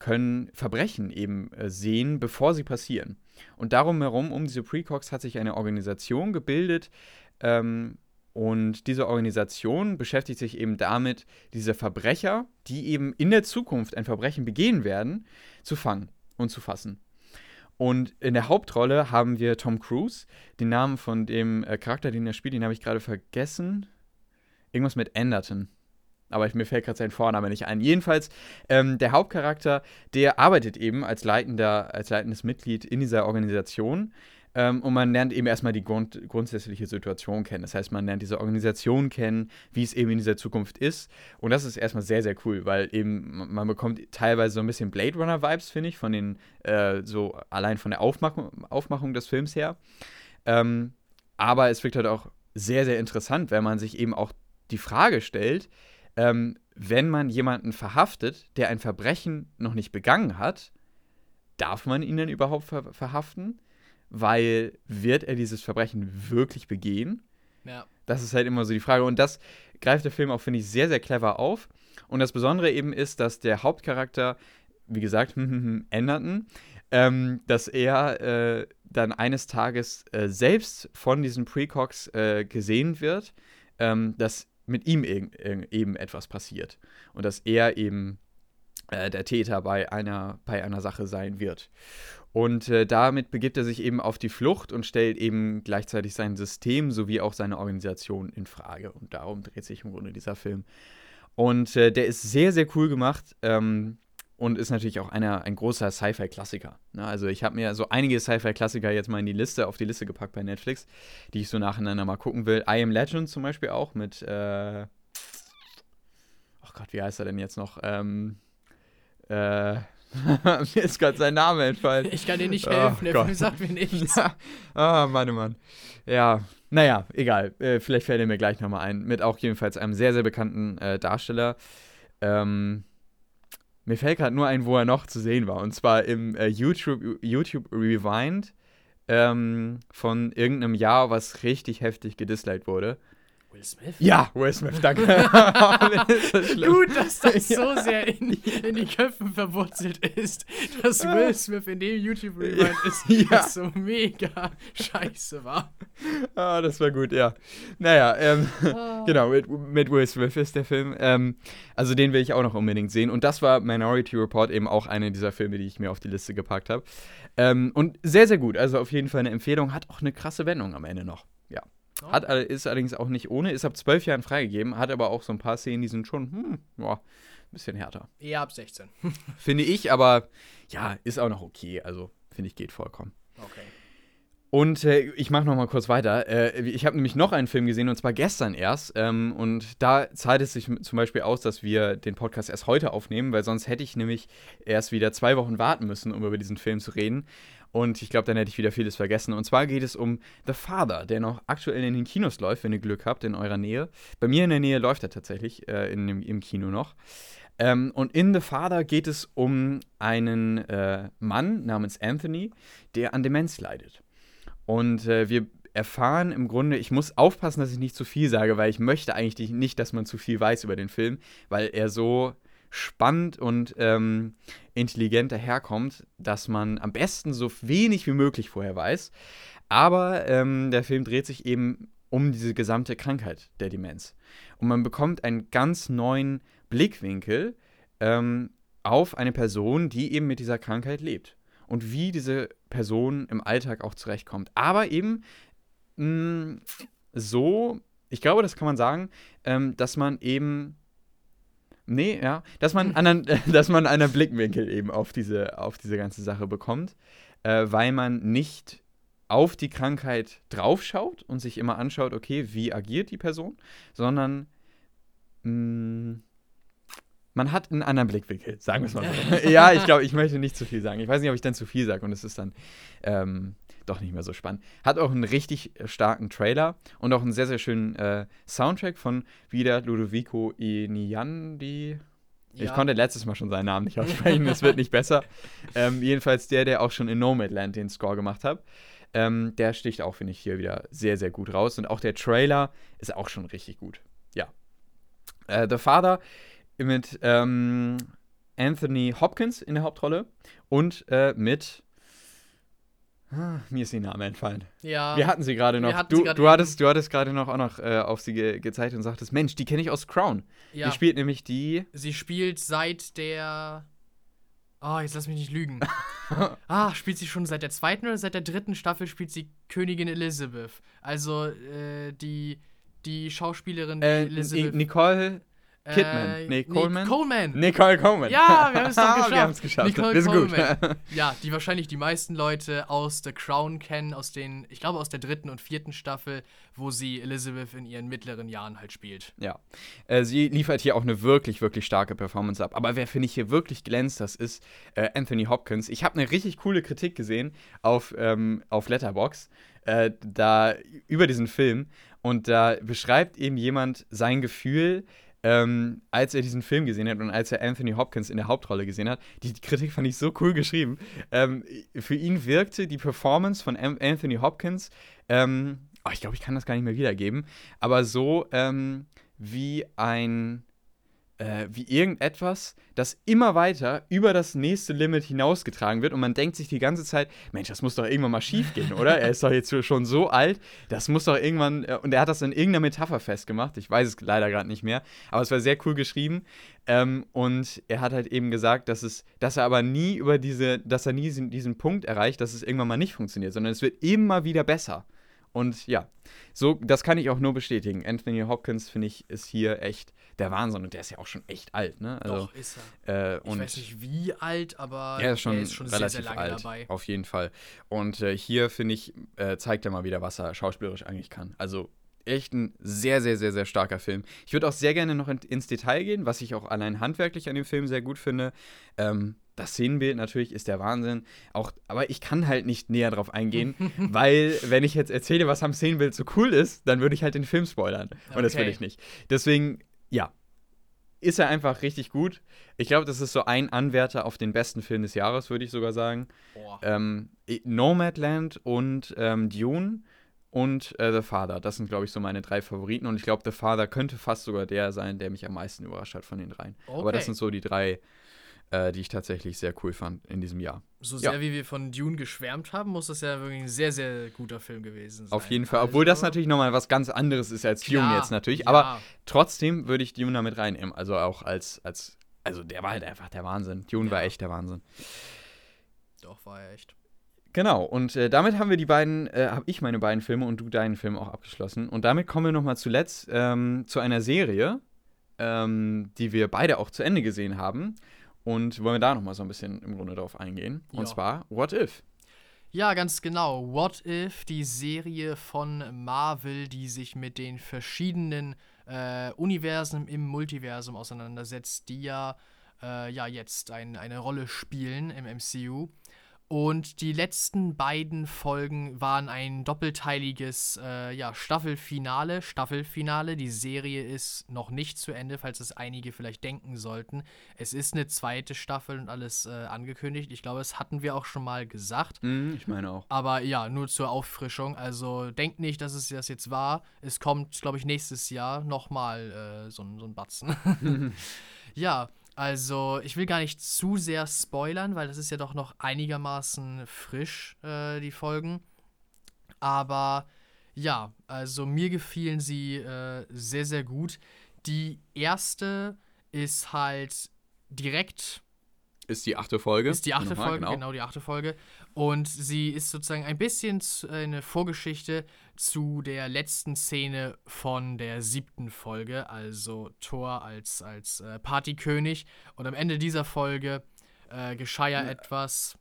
können Verbrechen eben äh, sehen, bevor sie passieren. Und darum herum, um diese Precogs, hat sich eine Organisation gebildet. Ähm, und diese Organisation beschäftigt sich eben damit, diese Verbrecher, die eben in der Zukunft ein Verbrechen begehen werden, zu fangen und zu fassen. Und in der Hauptrolle haben wir Tom Cruise. Den Namen von dem äh, Charakter, den er spielt, den habe ich gerade vergessen. Irgendwas mit Anderton. Aber mir fällt gerade sein Vorname nicht ein. Jedenfalls, ähm, der Hauptcharakter, der arbeitet eben als, leitender, als leitendes Mitglied in dieser Organisation. Ähm, und man lernt eben erstmal die Grund grundsätzliche Situation kennen. Das heißt, man lernt diese Organisation kennen, wie es eben in dieser Zukunft ist. Und das ist erstmal sehr, sehr cool, weil eben man bekommt teilweise so ein bisschen Blade Runner-Vibes, finde ich, von den, äh, so allein von der Aufmachung, Aufmachung des Films her. Ähm, aber es wirkt halt auch sehr, sehr interessant, wenn man sich eben auch die Frage stellt, ähm, wenn man jemanden verhaftet, der ein Verbrechen noch nicht begangen hat, darf man ihn denn überhaupt ver verhaften? Weil wird er dieses Verbrechen wirklich begehen? Ja. Das ist halt immer so die Frage. Und das greift der Film auch, finde ich, sehr, sehr clever auf. Und das Besondere eben ist, dass der Hauptcharakter, wie gesagt, änderten, ähm, dass er äh, dann eines Tages äh, selbst von diesen Precogs äh, gesehen wird, ähm, dass mit ihm eben etwas passiert und dass er eben äh, der Täter bei einer, bei einer Sache sein wird. Und äh, damit begibt er sich eben auf die Flucht und stellt eben gleichzeitig sein System sowie auch seine Organisation in Frage. Und darum dreht sich im Grunde dieser Film. Und äh, der ist sehr, sehr cool gemacht. Ähm, und ist natürlich auch einer, ein großer Sci-Fi-Klassiker. Ne? Also ich habe mir so einige Sci-Fi-Klassiker jetzt mal in die Liste, auf die Liste gepackt bei Netflix, die ich so nacheinander mal gucken will. I Am Legend zum Beispiel auch mit, äh, oh Gott, wie heißt er denn jetzt noch? Ähm, äh, mir ist gerade sein Name entfallen. Ich kann dir nicht helfen, oh, der Film sagt mir nichts. Ja. Oh, Mann, oh Mann. Ja, naja, egal. Äh, vielleicht fällt er mir gleich nochmal ein. Mit auch jedenfalls einem sehr, sehr bekannten äh, Darsteller. Ähm, mir fällt gerade nur ein, wo er noch zu sehen war. Und zwar im äh, YouTube, YouTube Rewind ähm, von irgendeinem Jahr, was richtig heftig gedisliked wurde. Will Smith? Ja, Will Smith, danke. das Gut, dass das so sehr in, in die Köpfen verwurzelt ist, dass Will Smith in dem YouTube Rewind ist, ja. so mega scheiße war. Ah, das war gut, ja. Naja, ähm, ah. genau, mit, mit, Will Smith ist der Film. Ähm, also den will ich auch noch unbedingt sehen. Und das war Minority Report eben auch einer dieser Filme, die ich mir auf die Liste gepackt habe. Ähm, und sehr, sehr gut. Also auf jeden Fall eine Empfehlung. Hat auch eine krasse Wendung am Ende noch. Hat, ist allerdings auch nicht ohne, ist ab zwölf Jahren freigegeben, hat aber auch so ein paar Szenen, die sind schon, hm, ja, ein bisschen härter. Eher ab 16. finde ich, aber ja, ist auch noch okay. Also, finde ich, geht vollkommen. Okay. Und äh, ich mache noch mal kurz weiter. Äh, ich habe nämlich noch einen Film gesehen und zwar gestern erst. Ähm, und da zahlt es sich zum Beispiel aus, dass wir den Podcast erst heute aufnehmen, weil sonst hätte ich nämlich erst wieder zwei Wochen warten müssen, um über diesen Film zu reden. Und ich glaube, dann hätte ich wieder vieles vergessen. Und zwar geht es um The Father, der noch aktuell in den Kinos läuft, wenn ihr Glück habt, in eurer Nähe. Bei mir in der Nähe läuft er tatsächlich äh, in dem, im Kino noch. Ähm, und in The Father geht es um einen äh, Mann namens Anthony, der an Demenz leidet. Und äh, wir erfahren im Grunde, ich muss aufpassen, dass ich nicht zu viel sage, weil ich möchte eigentlich nicht, dass man zu viel weiß über den Film, weil er so spannend und ähm, intelligent daherkommt, dass man am besten so wenig wie möglich vorher weiß. Aber ähm, der Film dreht sich eben um diese gesamte Krankheit der Demenz. Und man bekommt einen ganz neuen Blickwinkel ähm, auf eine Person, die eben mit dieser Krankheit lebt. Und wie diese Person im Alltag auch zurechtkommt. Aber eben mh, mm, so, ich glaube, das kann man sagen, ähm, dass man eben Nee, ja. Dass man, anderen, dass man einen Blickwinkel eben auf diese, auf diese ganze Sache bekommt, äh, weil man nicht auf die Krankheit draufschaut und sich immer anschaut, okay, wie agiert die Person, sondern mh, mm, man hat einen anderen Blickwinkel, sagen wir es mal so. ja, ich glaube, ich möchte nicht zu viel sagen. Ich weiß nicht, ob ich dann zu viel sage und es ist dann ähm, doch nicht mehr so spannend. Hat auch einen richtig äh, starken Trailer und auch einen sehr, sehr schönen äh, Soundtrack von wieder Ludovico Iniandi. Ja. Ich konnte letztes Mal schon seinen Namen nicht aussprechen, es wird nicht besser. Ähm, jedenfalls der, der auch schon in Nomadland den Score gemacht hat. Ähm, der sticht auch, finde ich, hier wieder sehr, sehr gut raus. Und auch der Trailer ist auch schon richtig gut. Ja. Äh, The Father mit ähm, Anthony Hopkins in der Hauptrolle und äh, mit Ah, mir ist ihr Name entfallen. Ja. Wir hatten sie gerade noch. Du, du, hattest, du hattest gerade noch auch noch äh, auf sie ge gezeigt und sagtest, Mensch, die kenne ich aus Crown. Ja. Die spielt nämlich die. Sie spielt seit der. Oh, jetzt lass mich nicht lügen. ah, spielt sie schon seit der zweiten oder seit der dritten Staffel spielt sie Königin Elizabeth. Also äh, die, die Schauspielerin äh, Elizabeth. Nicole Kidman. Äh, nee, Coleman? Coleman. Nicole Coleman. Ja, wir haben es doch geschafft. wir haben es geschafft. Nicole Coleman. gut. Ja, die wahrscheinlich die meisten Leute aus The Crown kennen, aus den, ich glaube aus der dritten und vierten Staffel, wo sie Elizabeth in ihren mittleren Jahren halt spielt. Ja. Äh, sie liefert hier auch eine wirklich, wirklich starke Performance ab. Aber wer, finde ich, hier wirklich glänzt, das ist äh, Anthony Hopkins. Ich habe eine richtig coole Kritik gesehen auf, ähm, auf Letterbox äh, da über diesen Film. Und da beschreibt eben jemand sein Gefühl, ähm, als er diesen Film gesehen hat und als er Anthony Hopkins in der Hauptrolle gesehen hat. Die Kritik fand ich so cool geschrieben. Ähm, für ihn wirkte die Performance von Am Anthony Hopkins, ähm, oh, ich glaube, ich kann das gar nicht mehr wiedergeben, aber so ähm, wie ein äh, wie irgendetwas, das immer weiter über das nächste Limit hinausgetragen wird und man denkt sich die ganze Zeit, Mensch, das muss doch irgendwann mal schief gehen, oder? er ist doch jetzt schon so alt, das muss doch irgendwann, äh, und er hat das in irgendeiner Metapher festgemacht, ich weiß es leider gerade nicht mehr, aber es war sehr cool geschrieben ähm, und er hat halt eben gesagt, dass es, dass er aber nie über diese, dass er nie diesen, diesen Punkt erreicht, dass es irgendwann mal nicht funktioniert, sondern es wird immer wieder besser. Und ja, so, das kann ich auch nur bestätigen. Anthony Hopkins, finde ich, ist hier echt der Wahnsinn. Und der ist ja auch schon echt alt, ne? Also, Doch, ist er. Äh, ich weiß nicht wie alt, aber er ist schon, er ist schon relativ sehr, sehr lange alt, dabei. Auf jeden Fall. Und äh, hier, finde ich, äh, zeigt er mal wieder, was er schauspielerisch eigentlich kann. Also echt ein sehr, sehr, sehr, sehr starker Film. Ich würde auch sehr gerne noch in, ins Detail gehen, was ich auch allein handwerklich an dem Film sehr gut finde. Ähm, das Szenenbild natürlich ist der Wahnsinn. Auch, aber ich kann halt nicht näher drauf eingehen, weil, wenn ich jetzt erzähle, was am Szenenbild so cool ist, dann würde ich halt den Film spoilern. Und okay. das will ich nicht. Deswegen, ja. Ist er einfach richtig gut. Ich glaube, das ist so ein Anwärter auf den besten Film des Jahres, würde ich sogar sagen. Ähm, Nomadland und ähm, Dune und äh, The Father. Das sind, glaube ich, so meine drei Favoriten. Und ich glaube, The Father könnte fast sogar der sein, der mich am meisten überrascht hat von den dreien. Okay. Aber das sind so die drei äh, die ich tatsächlich sehr cool fand in diesem Jahr. So sehr ja. wie wir von Dune geschwärmt haben, muss das ja wirklich ein sehr, sehr guter Film gewesen sein. Auf jeden Fall, obwohl das also natürlich nochmal was ganz anderes ist als Klar, Dune jetzt natürlich. Ja. Aber trotzdem würde ich Dune damit reinnehmen. Also auch als, als, also der war halt einfach der Wahnsinn. Dune ja. war echt der Wahnsinn. Doch, war er echt. Genau, und äh, damit haben wir die beiden, äh, habe ich meine beiden Filme und du deinen Film auch abgeschlossen. Und damit kommen wir nochmal zuletzt ähm, zu einer Serie, ähm, die wir beide auch zu Ende gesehen haben. Und wollen wir da nochmal so ein bisschen im Grunde drauf eingehen. Und ja. zwar What If? Ja, ganz genau. What If, die Serie von Marvel, die sich mit den verschiedenen äh, Universen im Multiversum auseinandersetzt, die ja, äh, ja jetzt ein, eine Rolle spielen im MCU. Und die letzten beiden Folgen waren ein doppelteiliges äh, ja, Staffelfinale. Staffelfinale. Die Serie ist noch nicht zu Ende, falls es einige vielleicht denken sollten. Es ist eine zweite Staffel und alles äh, angekündigt. Ich glaube, das hatten wir auch schon mal gesagt. Mm, ich meine auch. Aber ja, nur zur Auffrischung. Also denkt nicht, dass es das jetzt war. Es kommt, glaube ich, nächstes Jahr nochmal äh, so, so ein Batzen. ja. Also, ich will gar nicht zu sehr spoilern, weil das ist ja doch noch einigermaßen frisch, äh, die Folgen. Aber ja, also mir gefielen sie äh, sehr, sehr gut. Die erste ist halt direkt ist die achte Folge. Ist die achte Nochmal, Folge, genau. genau. die achte Folge. Und sie ist sozusagen ein bisschen eine Vorgeschichte zu der letzten Szene von der siebten Folge, also Thor als, als äh, Partykönig. Und am Ende dieser Folge äh, geschah ja etwas,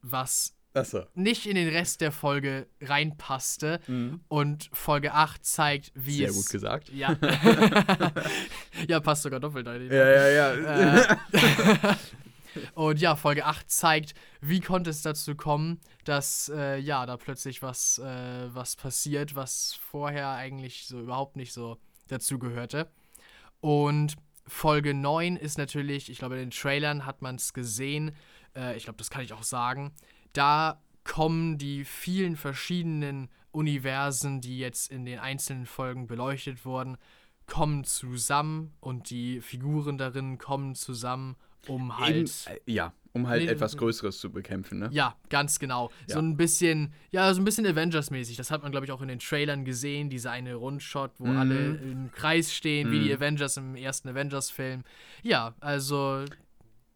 was so. nicht in den Rest der Folge reinpasste. Mhm. Und Folge 8 zeigt, wie Sehr es. Sehr gut gesagt. Ja. ja, passt sogar doppelt. Ja, ja, ja. Äh, und ja, Folge 8 zeigt, wie konnte es dazu kommen, dass äh, ja, da plötzlich was, äh, was passiert, was vorher eigentlich so überhaupt nicht so dazu gehörte. Und Folge 9 ist natürlich, ich glaube, in den Trailern hat man es gesehen, äh, ich glaube, das kann ich auch sagen, da kommen die vielen verschiedenen Universen, die jetzt in den einzelnen Folgen beleuchtet wurden, kommen zusammen und die Figuren darin kommen zusammen um halt. Eben, äh, ja, um halt etwas Größeres zu bekämpfen, ne? Ja, ganz genau. Ja. So ein bisschen, ja, so ein bisschen Avengers-mäßig. Das hat man, glaube ich, auch in den Trailern gesehen, diese eine Rundshot, wo mhm. alle im Kreis stehen, mhm. wie die mhm. Avengers im ersten Avengers-Film. Ja, also.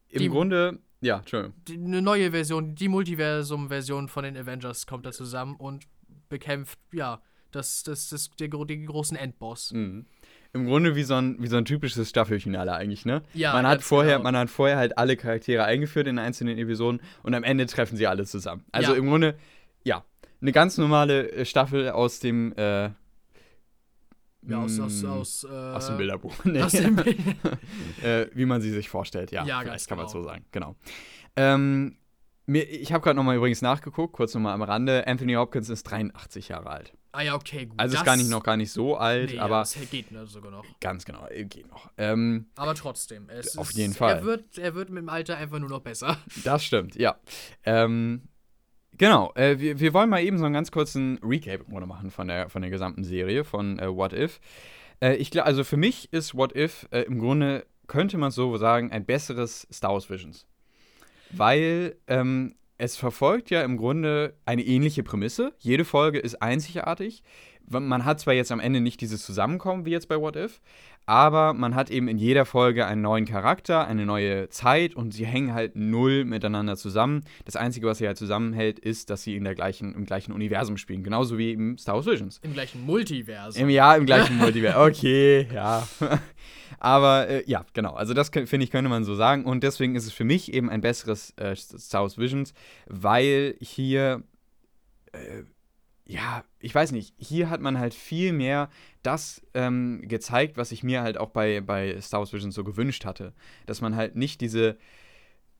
Im die, Grunde, ja, Entschuldigung. eine neue Version, die Multiversum-Version von den Avengers kommt da zusammen und bekämpft, ja, das, das, das, der, den großen Endboss. Mhm. Im Grunde wie so ein, wie so ein typisches Staffelfinale eigentlich, ne? Ja, man hat vorher, genau. man hat vorher halt alle Charaktere eingeführt in einzelnen Episoden und am Ende treffen sie alle zusammen. Also Ja. im Grunde, ja, eine ganz normale äh, Staffel aus dem, äh, Ja, aus, aus, mh, aus, äh, aus dem Bilderbuch. Nee. Aus dem Bild. äh, wie man sie sich vorstellt, ja. Ja, vielleicht kann man genau. so sagen, genau. Ähm, mir, ich habe gerade nochmal übrigens nachgeguckt, kurz nochmal am Rande. Anthony Hopkins ist 83 Jahre alt. Ah ja, okay, gut. Also ist das- gar nicht noch gar nicht so alt, nee, aber Das geht ne, sogar noch. ganz genau, äh, geht noch. Ähm, Aber trotzdem. Es Auf ist, jeden Fall. Er wird, er wird mit dem Alter einfach nur noch besser. Das stimmt, ja. Ähm, genau, äh, wir, wir wollen mal eben so einen ganz kurzen Recap machen von der, von der gesamten Serie von äh, What If. Äh, ich glaube, also für mich ist What If äh, im Grunde, könnte man so sagen, ein besseres Star Wars Visions. Weil ähm, es verfolgt ja im Grunde eine ähnliche Prämisse. Jede Folge ist einzigartig. Man hat zwar jetzt am Ende nicht dieses Zusammenkommen wie jetzt bei What If, aber man hat eben in jeder Folge einen neuen Charakter, eine neue Zeit und sie hängen halt null miteinander zusammen. Das Einzige, was sie halt zusammenhält, ist, dass sie in der gleichen, im gleichen Universum spielen. Genauso wie im Star Wars Visions. Im gleichen Multiversum. Im Jahr im gleichen Multiversum. Okay, ja. Aber äh, ja, genau. Also das finde ich, könnte man so sagen. Und deswegen ist es für mich eben ein besseres äh, Star Wars Visions, weil hier, äh, ja, ich weiß nicht, hier hat man halt viel mehr das ähm, gezeigt, was ich mir halt auch bei, bei Star Wars Visions so gewünscht hatte. Dass man halt nicht diese,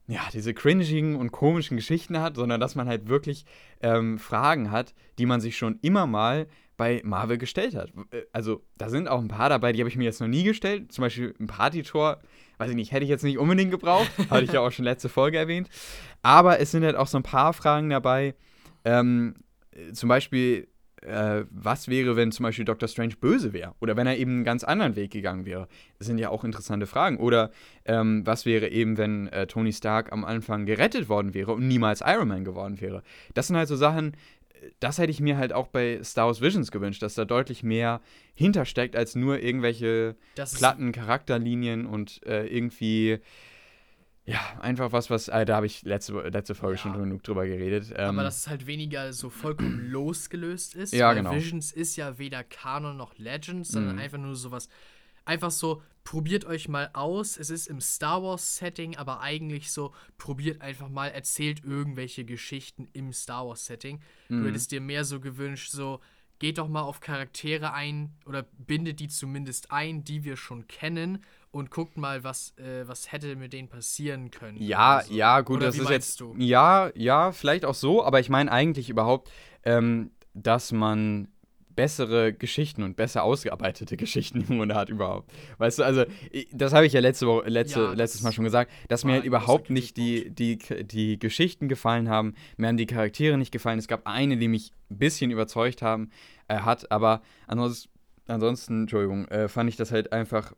ja, diese cringigen und komischen Geschichten hat, sondern dass man halt wirklich ähm, Fragen hat, die man sich schon immer mal bei Marvel gestellt hat. Äh, Also, da sind auch ein paar dabei, die habe ich mir jetzt noch nie gestellt. Zum Beispiel ein Party-Tor, weiß ich nicht, hätte ich jetzt nicht unbedingt gebraucht. Hatte ich ja auch schon letzte Folge erwähnt. Aber es sind halt auch so ein paar Fragen dabei. Ähm, äh, zum Beispiel, äh, was wäre, wenn zum Beispiel Dr. Strange böse wäre? Oder wenn er eben einen ganz anderen Weg gegangen wäre? Das sind ja auch interessante Fragen. Oder ähm, was wäre eben, wenn äh, Tony Stark am Anfang gerettet worden wäre und niemals Iron Man geworden wäre? Das sind halt so Sachen, äh, das hätte ich mir halt auch bei Star Wars Visions gewünscht, dass da deutlich mehr hintersteckt als nur irgendwelche Das platten Charakterlinien und äh, irgendwie. Ja, einfach was, was, äh, da habe ich letzte, letzte Folge Ja. schon genug drüber geredet. Ähm, aber dass es halt weniger so vollkommen losgelöst ist. Ja, genau. Visions ist ja weder Kanon noch Legends, sondern Mhm. einfach nur sowas. Einfach so, probiert euch mal aus. Es ist im Star Wars-Setting, aber eigentlich so, probiert einfach mal, erzählt irgendwelche Geschichten im Star Wars-Setting. Du Mhm. hättest dir mehr so gewünscht, so, geht doch mal auf Charaktere ein oder bindet die zumindest ein, die wir schon kennen und guckt mal, was, äh, was hätte mit denen passieren können. Ja, oder so. ja, gut, Oder das ist jetzt. du? Ja, ja, vielleicht auch so, aber ich meine eigentlich überhaupt, ähm, dass man bessere Geschichten und besser ausgearbeitete Geschichten im Grunde hat überhaupt. Weißt du, also das habe ich ja letzte Woche, letzte, Ja, letztes Mal schon gesagt, dass mir halt überhaupt nicht die, die, die Geschichten gefallen haben, mir haben die Charaktere nicht gefallen. Es gab eine, die mich ein bisschen überzeugt haben, äh, hat, aber ansonsten, ansonsten Entschuldigung, äh, fand ich das halt einfach,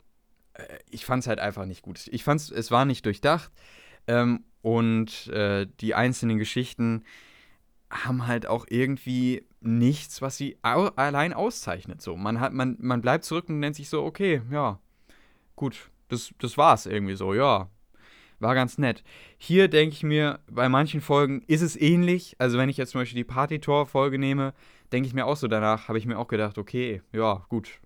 ich fand es halt einfach nicht gut. Ich fand es, es war nicht durchdacht. Ähm, und äh, die einzelnen Geschichten haben halt auch irgendwie nichts, was sie au allein auszeichnet. So, man hat, man, man bleibt zurück und nennt sich so, okay, ja, gut, das, das war's irgendwie so, ja. War ganz nett. Hier denke ich mir, bei manchen Folgen ist es ähnlich. Also wenn ich jetzt zum Beispiel die Party-Tor-Folge nehme, denke ich mir auch so danach, habe ich mir auch gedacht, okay, ja, gut.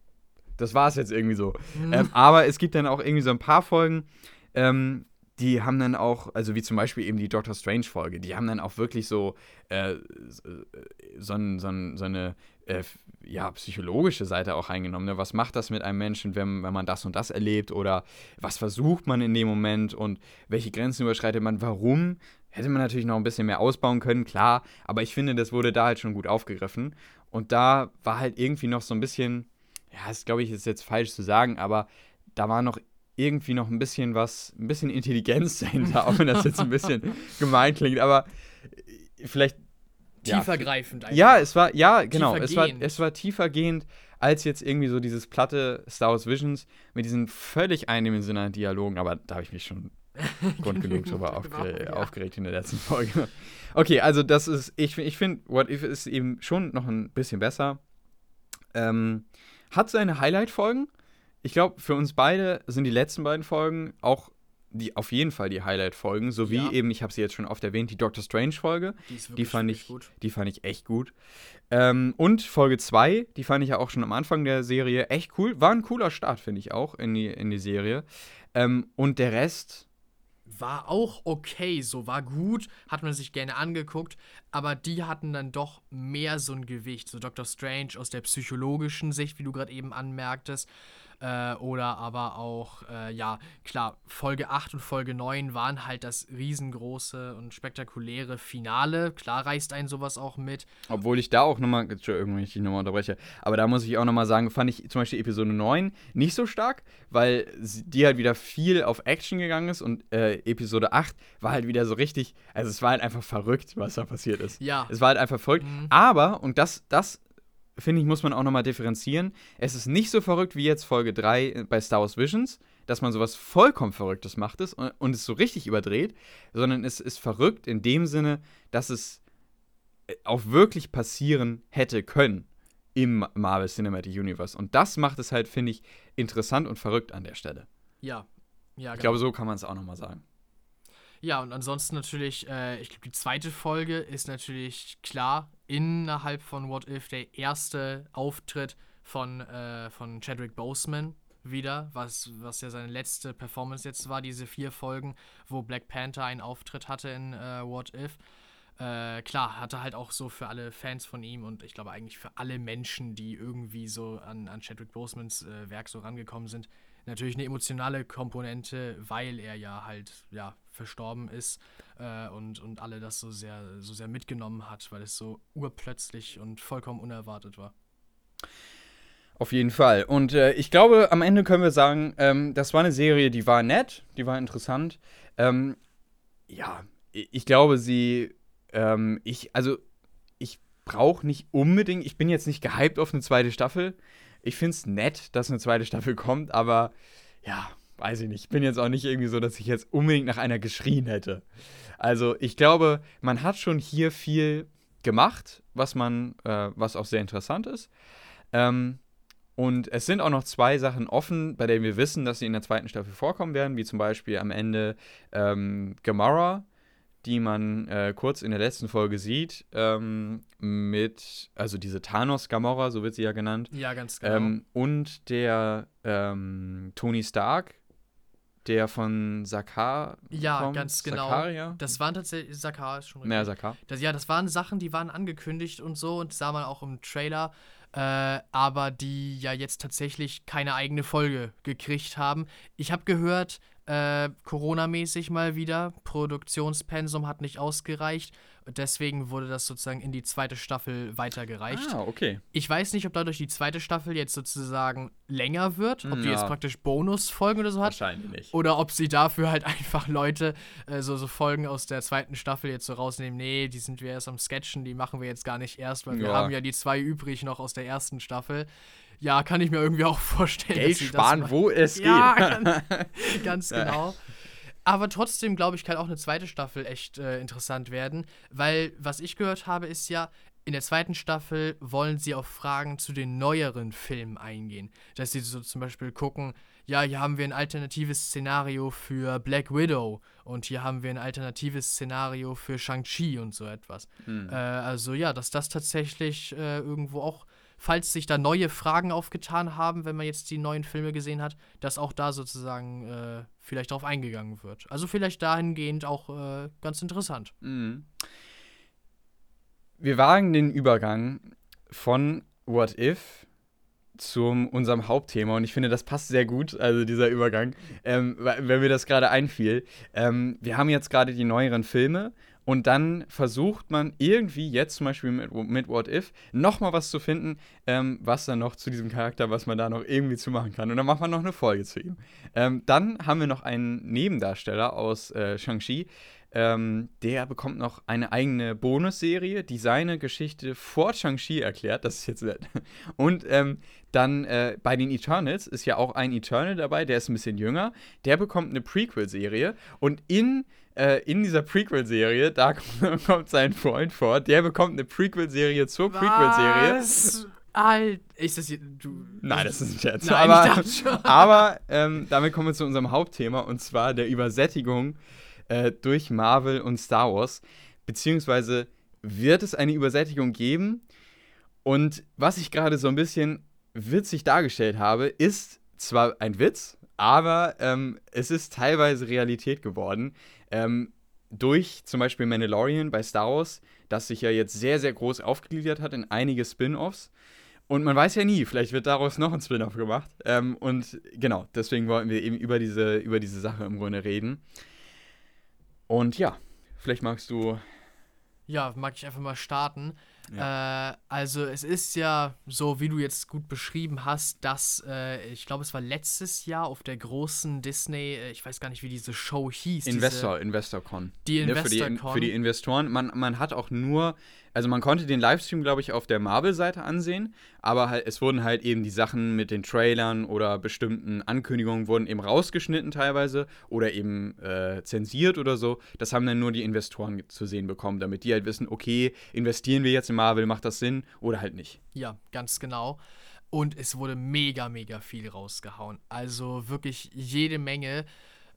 Das war's jetzt irgendwie so. Mhm. Ähm, aber es gibt dann auch irgendwie so ein paar Folgen, ähm, die haben dann auch, also wie zum Beispiel eben die Doctor Strange-Folge, die haben dann auch wirklich so, äh, so, ein, so, ein, so eine äh, ja, psychologische Seite auch eingenommen. Ne? Was macht das mit einem Menschen, wenn, wenn man das und das erlebt? Oder was versucht man in dem Moment und welche Grenzen überschreitet man? Warum? Hätte man natürlich noch ein bisschen mehr ausbauen können, klar, aber ich finde, das wurde da halt schon gut aufgegriffen. Und da war halt irgendwie noch so ein bisschen, ja, das glaube ich, ist jetzt falsch zu sagen, aber da war noch irgendwie noch ein bisschen was, ein bisschen Intelligenz dahinter, auch wenn das jetzt ein bisschen gemein klingt, aber äh, vielleicht. ja, Tiefergreifend einfach. ja, es war, ja, genau, es war, es war tiefergehend als jetzt irgendwie so dieses platte Star Wars Visions mit diesen völlig eindimensionalen Dialogen, aber da habe ich mich schon Grund genug drüber aufge Ja. aufgeregt in der letzten Folge. Okay, also das ist, ich, ich finde, What If ist eben schon noch ein bisschen besser. Ähm, hat seine Highlight-Folgen. Ich glaube, für uns beide sind die letzten beiden Folgen auch die auf jeden Fall die Highlight-Folgen, sowie Ja. eben, ich habe sie jetzt schon oft erwähnt, die Doctor Strange-Folge. Die Die fand ich, gut. die fand ich echt gut. Ähm, und Folge 2, die fand ich ja auch schon am Anfang der Serie echt cool. War ein cooler Start, finde ich auch, in die, in die Serie. Ähm, und der Rest, War auch okay, so war gut, hat man sich gerne angeguckt, aber die hatten dann doch mehr so ein Gewicht. So Dr. Strange aus der psychologischen Sicht, wie du gerade eben anmerktest. Äh, oder aber auch, äh, ja, klar, Folge 8 und Folge 9 waren halt das riesengroße und spektakuläre Finale. Klar reißt einen sowas auch mit. obwohl ich da auch nochmal, Entschuldigung, wenn ich dich nochmal unterbreche, aber da muss ich auch nochmal sagen, fand ich zum Beispiel Episode 9 nicht so stark, weil die halt wieder viel auf Action gegangen ist und äh, Episode 8 war halt wieder so richtig, also es war halt einfach verrückt, was da passiert ist. Ja. Es war halt einfach verrückt. Mhm. Aber, und das, das finde ich, muss man auch nochmal differenzieren, es ist nicht so verrückt wie jetzt Folge 3 bei Star Wars Visions, dass man sowas vollkommen Verrücktes macht es und, und es so richtig überdreht, sondern es ist verrückt in dem Sinne, dass es äh, auch wirklich passieren hätte können im Marvel Cinematic Universe. Und das macht es halt, finde ich, interessant und verrückt an der Stelle. Ja. Ja, Ich glaube, so kann man es auch nochmal sagen. Ja, und ansonsten natürlich, äh, ich glaube, die zweite Folge ist natürlich klar innerhalb von What If der erste Auftritt von, äh, von Chadwick Boseman wieder, was, was ja seine letzte Performance jetzt war, diese vier Folgen, wo Black Panther einen Auftritt hatte in äh, What If. Äh, klar, hatte halt auch so für alle Fans von ihm und ich glaube eigentlich für alle Menschen, die irgendwie so an, an Chadwick Bosemans äh, Werk so rangekommen sind, natürlich eine emotionale Komponente, weil er ja halt ja verstorben ist äh, und, und alle das so sehr so sehr mitgenommen hat, weil es so urplötzlich und vollkommen unerwartet war. Auf jeden Fall. Und äh, ich glaube, am Ende können wir sagen, ähm, das war eine Serie, die war nett, die war interessant. Ähm, ja, ich, glaube, sie, ähm, ich, also, ich brauche nicht unbedingt, ich bin jetzt nicht gehypt auf eine zweite Staffel. Ich finde es nett, dass eine zweite Staffel kommt, aber ja, weiß ich nicht. Ich bin jetzt auch nicht irgendwie so, dass ich jetzt unbedingt nach einer geschrien hätte. Also, ich glaube, man hat schon hier viel gemacht, was man, äh, was auch sehr interessant ist. Ähm, und es sind auch noch zwei Sachen offen, bei denen wir wissen, dass sie in der zweiten Staffel vorkommen werden, wie zum Beispiel am Ende ähm, Gamora, die man äh, kurz in der letzten Folge sieht, ähm, mit, also diese Thanos-Gamora, so wird sie ja genannt, Ja, ganz genau. ähm, und der ähm, Tony Stark, der von Sakaar Ja, kommt. ganz genau. Sakaria? das waren tatsächlich Sakar ist schon Naja, Sakaar. Das, ja, das waren Sachen, die waren angekündigt und so und sah man auch im Trailer, äh, aber die ja jetzt tatsächlich keine eigene Folge gekriegt haben. Ich habe gehört, äh, Corona-mäßig mal wieder, Produktionspensum hat nicht ausgereicht. Deswegen wurde das sozusagen in die zweite Staffel weitergereicht. Ah, okay. Ich weiß nicht, ob dadurch die zweite Staffel jetzt sozusagen länger wird, ob die Ja. jetzt praktisch Bonusfolgen oder so hat. Wahrscheinlich nicht. Oder ob sie dafür halt einfach Leute, äh, so, so Folgen aus der zweiten Staffel jetzt so rausnehmen, nee, die sind wir erst am Sketchen, die machen wir jetzt gar nicht erst, weil wir Ja. haben ja die zwei übrig noch aus der ersten Staffel. Ja, kann ich mir irgendwie auch vorstellen. Geld sparen, wo es Ja, geht. ganz, ganz genau. Aber trotzdem, glaube ich, kann auch eine zweite Staffel echt äh, interessant werden, weil was ich gehört habe, ist ja, in der zweiten Staffel wollen sie auf Fragen zu den neueren Filmen eingehen. Dass sie so zum Beispiel gucken, ja, hier haben wir ein alternatives Szenario für Black Widow und hier haben wir ein alternatives Szenario für Shang-Chi und so etwas. Hm. Äh, also ja, dass das tatsächlich äh, irgendwo auch, falls sich da neue Fragen aufgetan haben, wenn man jetzt die neuen Filme gesehen hat, dass auch da sozusagen äh, vielleicht drauf eingegangen wird. Also vielleicht dahingehend auch äh, ganz interessant. Mhm. Wir wagen den Übergang von What If zu unserem Hauptthema und ich finde, das passt sehr gut, also dieser Übergang, ähm, weil- wenn mir das gerade einfiel. Ähm, wir haben jetzt gerade die neueren Filme und dann versucht man irgendwie jetzt zum Beispiel mit, mit What If nochmal was zu finden, ähm, was dann noch zu diesem Charakter, was man da noch irgendwie zu machen kann. Und dann macht man noch eine Folge zu ihm. Ähm, dann haben wir noch einen Nebendarsteller aus äh, Shang-Chi, ähm, der bekommt noch eine eigene Bonusserie, die seine Geschichte vor Shang-Chi erklärt. Das ist jetzt nett. Und ähm, dann äh, bei den Eternals ist ja auch ein Eternal dabei, der ist ein bisschen jünger. Der bekommt eine Prequel-Serie. Und in, äh, in dieser Prequel-Serie, da kommt, sein Freund vor, der bekommt eine Prequel-Serie zur Prequel-Serie. Was? Alter, ist das hier. Du, Nein, das ist ein Scherz. Nein, aber aber ähm, damit kommen wir zu unserem Hauptthema und zwar der Übersättigung äh, durch Marvel und Star Wars. Beziehungsweise wird es eine Übersättigung geben? Und was ich gerade so ein bisschen witzig dargestellt habe, ist zwar ein Witz, aber ähm, es ist teilweise Realität geworden. Ähm, durch zum Beispiel Mandalorian bei Star Wars, das sich ja jetzt sehr, sehr groß aufgegliedert hat in einige Spin-offs. Und man weiß ja nie, vielleicht wird daraus noch ein Spin-off gemacht. Ähm, und genau, deswegen wollten wir eben über diese, über diese Sache im Grunde reden. Und ja, vielleicht magst du. Ja, mag ich einfach mal starten. Äh, also es ist ja so, wie du jetzt gut beschrieben hast, dass äh, ich glaube, es war letztes Jahr auf der großen Disney, äh, ich weiß gar nicht, wie diese Show hieß. Investor, diese, InvestorCon. Die Ne, für, die, für die Investoren. Man, man hat auch nur, also man konnte den Livestream, glaube ich, auf der Marvel-Seite ansehen, aber halt, es wurden halt eben die Sachen mit den Trailern oder bestimmten Ankündigungen wurden eben rausgeschnitten teilweise oder eben äh, zensiert oder so. Das haben dann nur die Investoren zu sehen bekommen, damit die halt wissen, okay, investieren wir jetzt in Marvel, macht das Sinn oder halt nicht. Ja, ganz genau. Und es wurde mega, mega viel rausgehauen. Also wirklich jede Menge.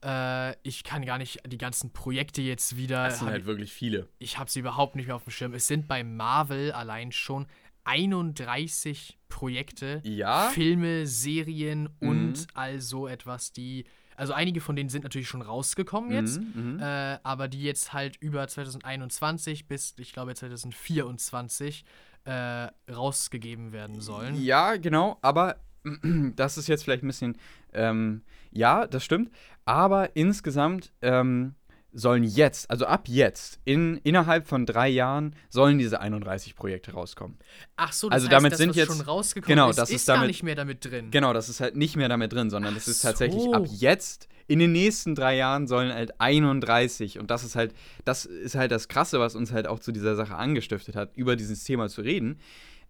Äh, ich kann gar nicht die ganzen Projekte jetzt wieder. Das sind halt wirklich viele. ich habe sie überhaupt nicht mehr auf dem Schirm. Es sind bei Marvel allein schon 31 Projekte, Ja. Filme, Serien Mhm. und all so etwas, die. Also einige von denen sind natürlich schon rausgekommen jetzt, Mhm, mhm. äh, aber die jetzt halt über 2021 bis, ich glaube, 2024 äh, rausgegeben werden sollen. Ja, genau, aber das ist jetzt vielleicht ein bisschen, ähm, ja, das stimmt, aber insgesamt ähm, sollen jetzt, also ab jetzt, in, innerhalb von drei Jahren, sollen diese 31 Projekte rauskommen. Ach so, das Also heißt, damit das, sind jetzt- schon rausgekommen genau, ist, das ist ist gar damit- nicht mehr damit drin. Genau, das ist halt nicht mehr damit drin, sondern das Ach ist tatsächlich so. ab jetzt, in den nächsten drei Jahren sollen halt 31 und das ist halt, das ist halt das Krasse, was uns halt auch zu dieser Sache angestiftet hat, über dieses Thema zu reden.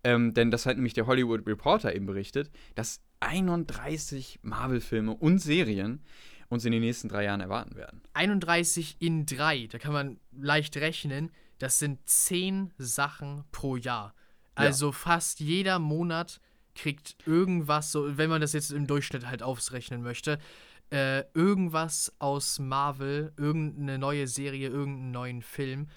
Ähm, denn das hat nämlich der Hollywood Reporter eben berichtet, dass 31 Marvel-Filme und Serien uns in den nächsten drei Jahren erwarten werden. 31 in 3, da kann man leicht rechnen, das sind 10 Sachen pro Jahr. Also fast jeder Monat kriegt irgendwas, so, wenn man das jetzt im Durchschnitt halt ausrechnen möchte, äh, irgendwas aus Marvel, irgendeine neue Serie, irgendeinen neuen Film.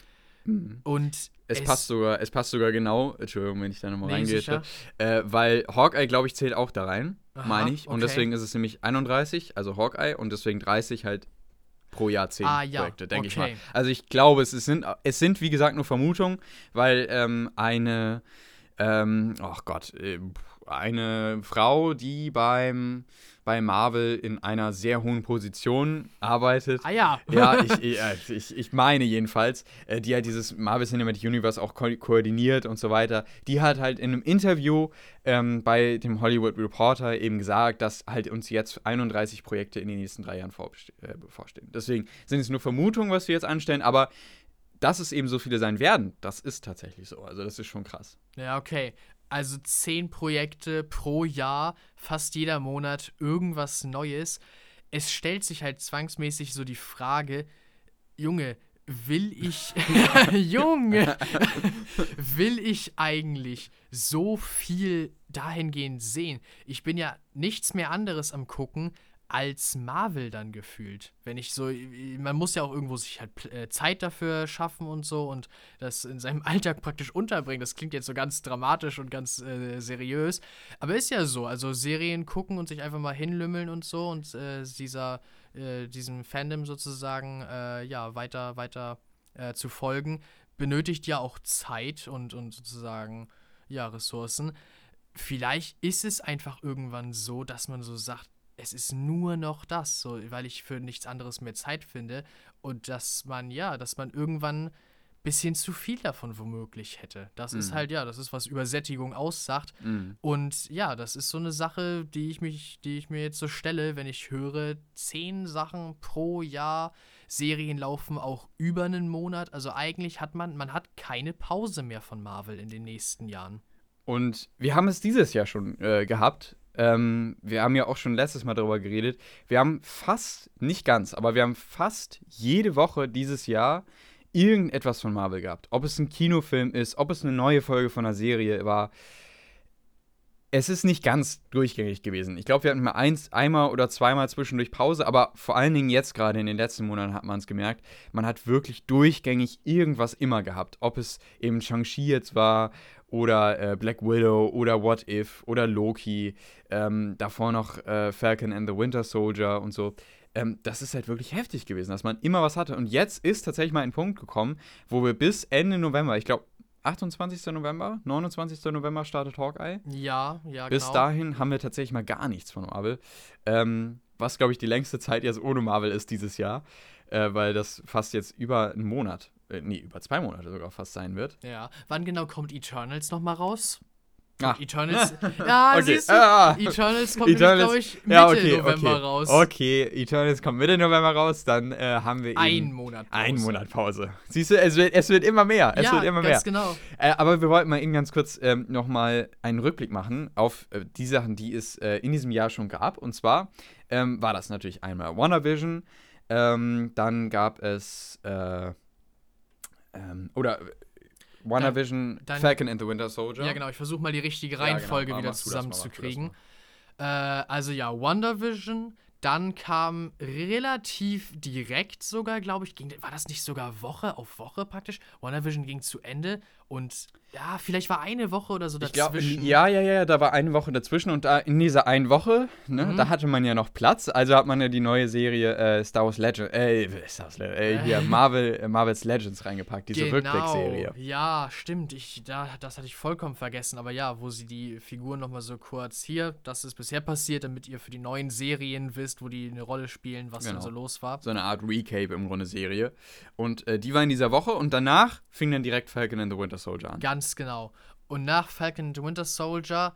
Und Es, passt sogar, es passt sogar genau, Entschuldigung, wenn ich da nochmal Nee, reingehe, äh, weil Hawkeye, glaube ich, zählt auch da rein, meine ich. Und okay. deswegen ist es nämlich 31, also Hawkeye, und deswegen 30 halt pro Jahr 10 Ah, ja, Projekte, denke ich okay. mal. Also ich glaube, es, ist- sind, es sind, wie gesagt, nur Vermutungen, weil ähm, eine, ähm, ach Gott, äh, eine Frau, die beim, bei Marvel in einer sehr hohen Position arbeitet, Ah ja. ja, ich, ich, äh, ich, ich meine jedenfalls, äh, die halt dieses Marvel Cinematic Universe auch ko koordiniert und so weiter. Die hat halt in einem Interview ähm, bei dem Hollywood Reporter eben gesagt, dass halt uns jetzt 31 Projekte in den nächsten drei Jahren äh, bevorstehen. Deswegen sind es nur Vermutungen, was wir jetzt anstellen, aber dass es eben so viele sein werden, das ist tatsächlich so. Also das ist schon krass. Ja, okay. Also 10 Projekte pro Jahr, fast jeder Monat irgendwas Neues. Es stellt sich halt zwangsmäßig so die Frage, Junge, will ich, Junge, will ich eigentlich so viel dahingehend sehen? Ich bin ja nichts mehr anderes am gucken als Marvel dann gefühlt. Wenn ich so, man muss ja auch irgendwo sich halt äh, Zeit dafür schaffen und so und das in seinem Alltag praktisch unterbringen. Das klingt jetzt so ganz dramatisch und ganz äh, seriös, aber ist ja so. Also Serien gucken und sich einfach mal hinlümmeln und so und äh, dieser, äh, diesem Fandom sozusagen, äh, ja, weiter, weiter äh, zu folgen, benötigt ja auch Zeit und, und sozusagen, ja, Ressourcen. Vielleicht ist es einfach irgendwann so, dass man so sagt, es ist nur noch das, so, weil ich für nichts anderes mehr Zeit finde und dass man, ja, dass man irgendwann ein bisschen zu viel davon womöglich hätte. Das ist Mhm. halt, ja, das ist, was Übersättigung aussagt. Mhm. Und ja, das ist so eine Sache, die ich mich, die ich mir jetzt so stelle, wenn ich höre, zehn Sachen pro Jahr, Serien laufen auch über einen Monat. Also eigentlich hat man, man hat keine Pause mehr von Marvel in den nächsten Jahren. Und wir haben es dieses Jahr schon äh, gehabt. Ähm, wir haben ja auch schon letztes Mal darüber geredet. Wir haben fast, nicht ganz, aber wir haben fast jede Woche dieses Jahr irgendetwas von Marvel gehabt. Ob es ein Kinofilm ist, ob es eine neue Folge von einer Serie war. es ist nicht ganz durchgängig gewesen. Ich glaube, wir hatten mal eins, einmal oder zweimal zwischendurch Pause, aber vor allen Dingen jetzt gerade in den letzten Monaten hat man es gemerkt, man hat wirklich durchgängig irgendwas immer gehabt. Ob es eben Shang-Chi jetzt war oder äh, Black Widow oder What If oder Loki, ähm, davor noch äh, Falcon and the Winter Soldier und so. Ähm, das ist halt wirklich heftig gewesen, dass man immer was hatte. Und jetzt ist tatsächlich mal ein Punkt gekommen, wo wir bis Ende November, ich glaube 28. November, 29. November startet Hawkeye. Ja, ja, Bis genau. dahin haben wir tatsächlich mal gar nichts von Marvel. Ähm, was, glaube ich, die längste Zeit jetzt ohne Marvel ist dieses Jahr. Äh, weil das fast jetzt über einen Monat, äh, nee, über zwei Monate sogar fast sein wird. Ja. Wann genau kommt Eternals nochmal raus? Ach. Eternals. Ja, Okay. siehst du? Ah. Eternals kommt glaube ich, Mitte ja, okay, November okay. raus. Okay, Eternals kommt Mitte November raus, dann äh, haben wir eben Ein Monat. Pause. Ein Monat Pause. Siehst du, es wird, es wird immer mehr. Es ja, wird immer mehr. ganz genau. Äh, aber wir wollten mal eben ganz kurz ähm, nochmal einen Rückblick machen auf äh, die Sachen, die es äh, in diesem Jahr schon gab. Und zwar ähm, war das natürlich einmal WandaVision, ähm, dann gab es äh, ähm, oder äh, WandaVision, dann- Falcon and the Winter Soldier. Ja, genau. Ich versuche mal die richtige genau. Reihenfolge wieder machst du das zusammenzukriegen. Äh, also ja, WandaVision. Dann kam relativ direkt sogar, glaube ich, ging, war das nicht sogar Woche auf Woche praktisch? WandaVision ging zu Ende und ja, vielleicht war eine Woche oder so Ich dazwischen. ja, ja, ja, da war eine Woche dazwischen und da in dieser einen Woche, ne, Mhm. da hatte man ja noch Platz. Also hat man ja die neue Serie äh, Star Wars Legends, äh, Star Wars Legends, äh, hier Marvel, äh, Marvel's Legends reingepackt, diese Rückblickserie. Genau. Ja, stimmt. Ich, da, das hatte ich vollkommen vergessen. Aber ja, wo sie die Figuren nochmal so kurz hier, das ist bisher passiert, damit ihr für die neuen Serien wisst, wo die eine Rolle spielen, was Genau. dann so los war. So eine Art Recap im Grunde Serie. Und äh, die war in dieser Woche und danach fing dann direkt Falcon and the Winter Soldier an. Ganz genau. Und nach Falcon and the Winter Soldier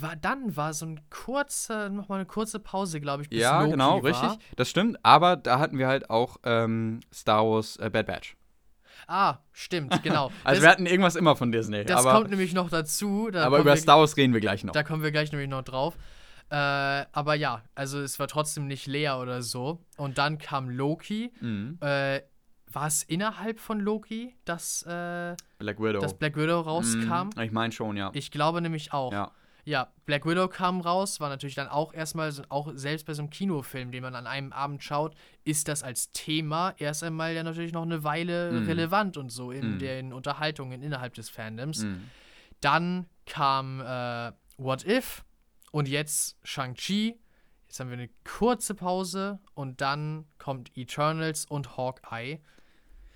war, dann war so ein kurzer, nochmal eine kurze Pause, glaube ich, bis Ja, Loki genau, war. richtig. Das stimmt. Aber da hatten wir halt auch ähm, Star Wars äh, Bad Batch. Ah, stimmt, genau. Also das wir hatten irgendwas immer von Disney. das aber kommt nämlich noch dazu. Da aber über wir- Star Wars reden wir gleich noch. Da kommen wir gleich nämlich noch drauf. Äh, aber ja, also es war trotzdem nicht leer oder so. Und dann kam Loki. Mhm. Äh, war es innerhalb von Loki, dass, äh, Black Widow. dass Black Widow rauskam? Mhm. Ich meine schon, ja. Ich glaube nämlich auch. Ja. Ja, Black Widow kam raus, war natürlich dann auch erstmal, auch selbst bei so einem Kinofilm, den man an einem Abend schaut, ist das als Thema erst einmal ja natürlich noch eine Weile Mhm. relevant und so in Mhm. den Unterhaltungen innerhalb des Fandoms. Mhm. Dann kam äh, What If und jetzt Shang-Chi. Jetzt haben wir eine kurze Pause und dann kommt Eternals und Hawkeye.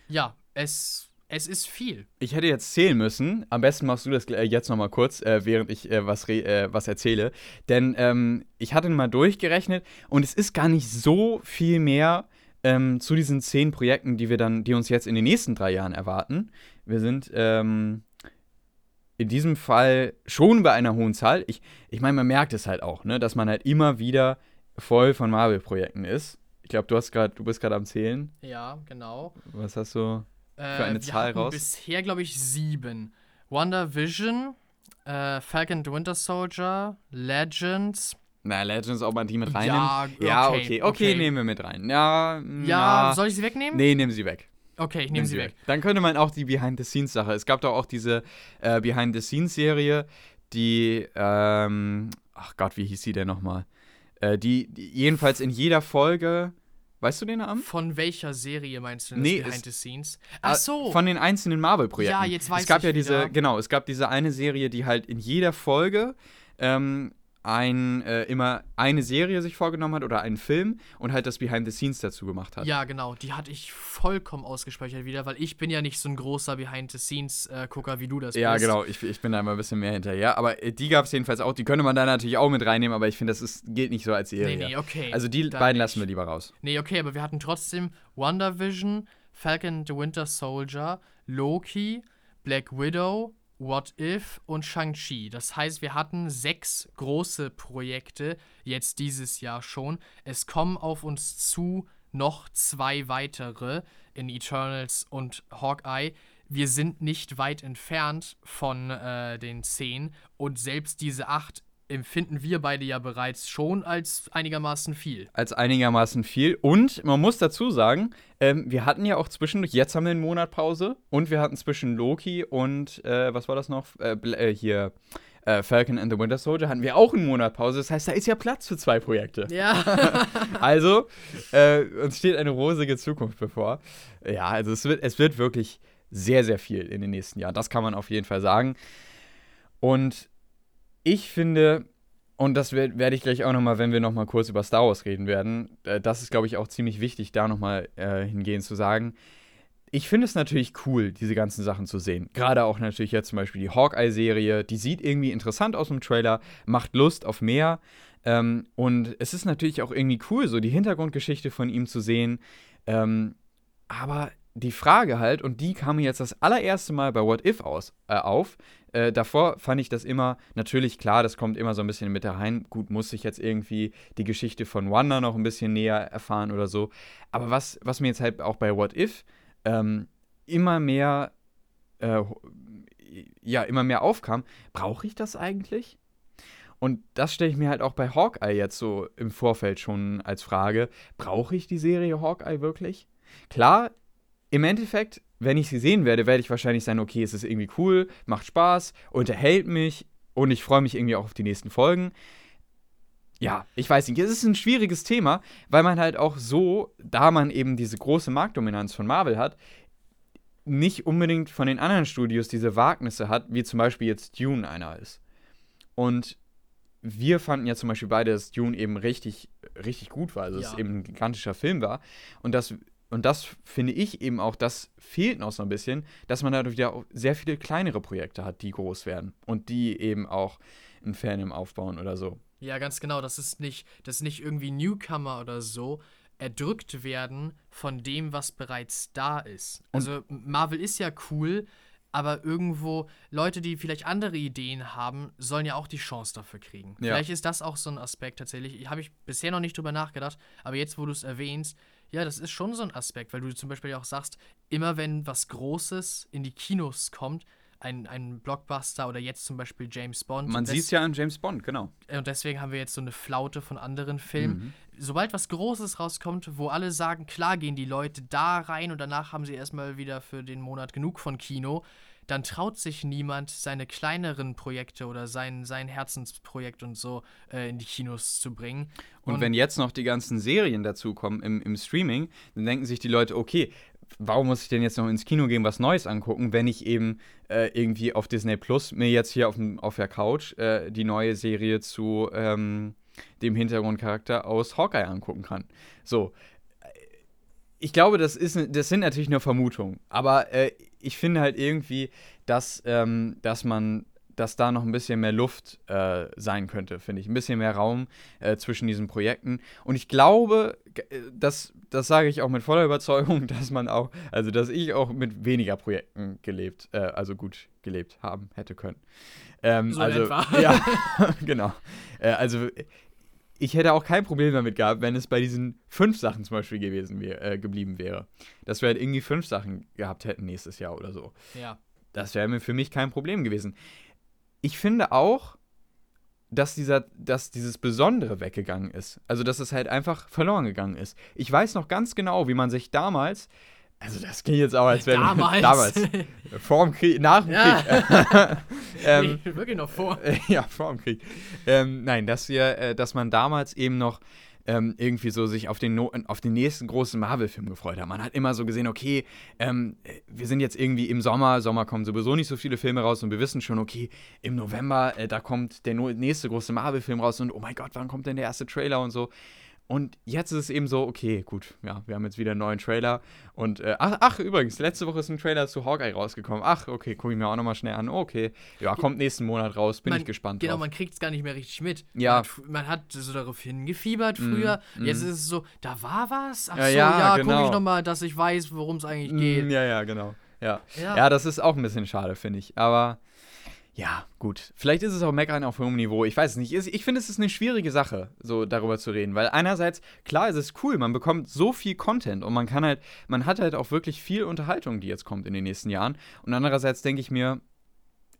Ja, es, es ist viel. Ich hätte jetzt zählen müssen. Am besten machst du das äh, jetzt nochmal kurz, äh, während ich äh, was, äh, was erzähle. Denn ähm, ich hatte mal durchgerechnet und es ist gar nicht so viel mehr ähm, zu diesen zehn Projekten, die wir dann, die uns jetzt in den nächsten drei Jahren erwarten. Wir sind ähm, in diesem Fall schon bei einer hohen Zahl. Ich, ich meine, man merkt es halt auch, ne, dass man halt immer wieder voll von Marvel-Projekten ist. Ich glaube, du hast gerade, du bist gerade am Zählen. Ja, genau. Was hast du? Für eine wir Zahl raus? Bisher, glaube ich, sieben. WandaVision, äh, Falcon the Winter Soldier, Legends. Na, Legends, ob man die mit reinnimmt? Ja, Ja, okay, okay, okay, okay. nehmen wir mit rein. Ja, Ja, na, soll ich sie wegnehmen? Nee, nehmen sie weg. Okay, ich nehme sie weg. Dann könnte man auch die Behind-the-Scenes-Sache. Es gab doch auch diese äh, Behind-the-Scenes-Serie, die, ähm, ach Gott, wie hieß sie denn nochmal? Äh, die, die jedenfalls in jeder Folge, weißt du den Namen? Von welcher Serie meinst du denn Nee, das es- Behind the Scenes? Äh, Ach so. Von den einzelnen Marvel-Projekten. Ja, jetzt weiß Es gab ich ja diese, wieder. genau, es gab diese eine Serie, die halt in jeder Folge ähm, ein, äh, immer eine Serie sich vorgenommen hat oder einen Film und halt das Behind the Scenes dazu gemacht hat. Ja, genau. Die hatte ich vollkommen ausgespeichert wieder, weil ich bin ja nicht so ein großer Behind-the-Scenes-Gucker, wie du das Ja, bist. genau, ich, ich bin da immer ein bisschen mehr hinterher. Aber äh, die gab es jedenfalls auch, die könnte man da natürlich auch mit reinnehmen, aber ich finde, das ist, geht nicht so als Serie. Nee, nee, okay. Also die Dann beiden nicht. lassen wir lieber raus. Nee, okay, aber wir hatten trotzdem WandaVision, Falcon the Winter Soldier, Loki, Black Widow, What If und Shang-Chi. Das heißt, wir hatten sechs große Projekte jetzt dieses Jahr schon. Es kommen auf uns zu noch zwei weitere in Eternals und Hawkeye. Wir sind nicht weit entfernt von äh, den zehn und selbst diese acht empfinden wir beide ja bereits schon als einigermaßen viel. Als einigermaßen viel. Und man muss dazu sagen, ähm, wir hatten ja auch zwischendurch, jetzt haben wir einen Monat Pause und wir hatten zwischen Loki und, äh, was war das noch? Äh, äh, hier, äh, Falcon and the Winter Soldier hatten wir auch einen Monat Pause. Das heißt, da ist ja Platz für zwei Projekte. Ja. also, äh, uns steht eine rosige Zukunft bevor. Ja, also es wird, es wird wirklich sehr, sehr viel in den nächsten Jahren. Das kann man auf jeden Fall sagen. Und ich finde, und das werde werd ich gleich auch nochmal, wenn wir nochmal kurz über Star Wars reden werden, äh, das ist, glaube ich, auch ziemlich wichtig, da nochmal äh, hingehen zu sagen. Ich finde es natürlich cool, diese ganzen Sachen zu sehen. Gerade auch natürlich jetzt zum Beispiel die Hawkeye-Serie. Die sieht irgendwie interessant aus im Trailer, macht Lust auf mehr. Ähm, und es ist natürlich auch irgendwie cool, so die Hintergrundgeschichte von ihm zu sehen. Ähm, aber die Frage halt, und die kam mir jetzt das allererste Mal bei What If aus, äh, auf. Äh, davor fand ich das immer, natürlich klar, das kommt immer so ein bisschen mit rein. Gut, muss ich jetzt irgendwie die Geschichte von Wanda noch ein bisschen näher erfahren oder so. Aber was, was mir jetzt halt auch bei What If ähm, immer mehr, äh, ja, immer mehr aufkam, brauche ich das eigentlich? Und das stelle ich mir halt auch bei Hawkeye jetzt so im Vorfeld schon als Frage. Brauche ich die Serie Hawkeye wirklich? Klar, im Endeffekt, wenn ich sie sehen werde, werde ich wahrscheinlich sagen, okay, es ist irgendwie cool, macht Spaß, unterhält mich und ich freue mich irgendwie auch auf die nächsten Folgen. Ja, ich weiß nicht, es ist ein schwieriges Thema, weil man halt auch so, da man eben diese große Marktdominanz von Marvel hat, nicht unbedingt von den anderen Studios diese Wagnisse hat, wie zum Beispiel jetzt Dune einer ist. Und wir fanden ja zum Beispiel beide, dass Dune eben richtig, richtig gut war, also ja. es eben ein gigantischer Film war. Und dass und das finde ich eben auch, das fehlt noch so ein bisschen, dass man dadurch ja auch sehr viele kleinere Projekte hat, die groß werden und die eben auch ein Fandom aufbauen oder so. Ja, ganz genau. Das ist nicht, das ist nicht irgendwie Newcomer oder so erdrückt werden von dem, was bereits da ist. Also Marvel ist ja cool, aber irgendwo Leute, die vielleicht andere Ideen haben, sollen ja auch die Chance dafür kriegen. Ja. Vielleicht ist das auch so ein Aspekt tatsächlich. Habe ich bisher noch nicht drüber nachgedacht, aber jetzt, wo du es erwähnst, ja, das ist schon so ein Aspekt, weil du zum Beispiel auch sagst, immer wenn was Großes in die Kinos kommt, ein, ein Blockbuster oder jetzt zum Beispiel James Bond. Man sieht es ja an James Bond, genau. Und deswegen haben wir jetzt so eine Flaute von anderen Filmen. Mhm. Sobald was Großes rauskommt, wo alle sagen, klar gehen die Leute da rein und danach haben sie erstmal wieder für den Monat genug von Kino, dann traut sich niemand, seine kleineren Projekte oder sein, sein Herzensprojekt und so äh, in die Kinos zu bringen. Und, und, wenn jetzt noch die ganzen Serien dazukommen im, im Streaming, dann denken sich die Leute, okay, warum muss ich denn jetzt noch ins Kino gehen, was Neues angucken, wenn ich eben äh, irgendwie auf Disney Plus mir jetzt hier auf, auf der Couch äh, die neue Serie zu ähm, dem Hintergrundcharakter aus Hawkeye angucken kann. So. Ich glaube, das, ist, das sind natürlich nur Vermutungen, aber äh, ich finde halt irgendwie, dass, ähm, dass man dass da noch ein bisschen mehr Luft äh, sein könnte, finde ich. Ein bisschen mehr Raum äh, zwischen diesen Projekten. Und ich glaube, äh, das, das sage ich auch mit voller Überzeugung, dass man auch, also dass ich auch mit weniger Projekten gelebt, äh, also gut gelebt haben hätte können. Ähm, so also, ja, genau. Äh, also ich hätte auch kein Problem damit gehabt, wenn es bei diesen fünf Sachen zum Beispiel gewesen wär, äh, geblieben wäre. Dass wir halt irgendwie fünf Sachen gehabt hätten nächstes Jahr oder so. Ja. Das wäre für mich kein Problem gewesen. Ich finde auch, dass, dieser, dass dieses Besondere weggegangen ist. Also, dass es halt einfach verloren gegangen ist. Ich weiß noch ganz genau, wie man sich damals also das klingt jetzt auch, als wäre damals. damals. vor dem Krieg, nach dem ja. Krieg. ähm, nee, wirklich noch vor. Ja, vor dem Krieg. Ähm, nein, dass wir, äh, dass man damals eben noch ähm, irgendwie so sich auf den, no auf den nächsten großen Marvel-Film gefreut hat. Man hat immer so gesehen, okay, ähm, wir sind jetzt irgendwie im Sommer, Sommer kommen sowieso nicht so viele Filme raus und wir wissen schon, okay, im November, äh, da kommt der no nächste große Marvel-Film raus und oh mein Gott, wann kommt denn der erste Trailer und so. Und jetzt ist es eben so, okay, gut, ja, wir haben jetzt wieder einen neuen Trailer. Und äh, ach, ach, übrigens, letzte Woche ist ein Trailer zu Hawkeye rausgekommen. Ach, okay, gucke ich mir auch nochmal schnell an. Okay, ja, kommt nächsten Monat raus, bin man, ich gespannt Genau, drauf. man kriegt es gar nicht mehr richtig mit. Ja. Man, man, hat so darauf hingefiebert mhm, früher. Mm, jetzt mm. ist es so, da war was? Ach ja, so, ja, ja genau. gucke ich nochmal, dass ich weiß, worum es eigentlich mm, geht. Ja, ja, genau. Ja. ja. ja, das ist auch ein bisschen schade, finde ich. Aber ja, gut. Vielleicht ist es auch Meckern auf hohem Niveau. Ich weiß es nicht. Ich finde, es ist eine schwierige Sache, so darüber zu reden. Weil einerseits, klar, es ist cool, man bekommt so viel Content und man kann halt, man hat halt auch wirklich viel Unterhaltung, die jetzt kommt in den nächsten Jahren. Und andererseits denke ich mir,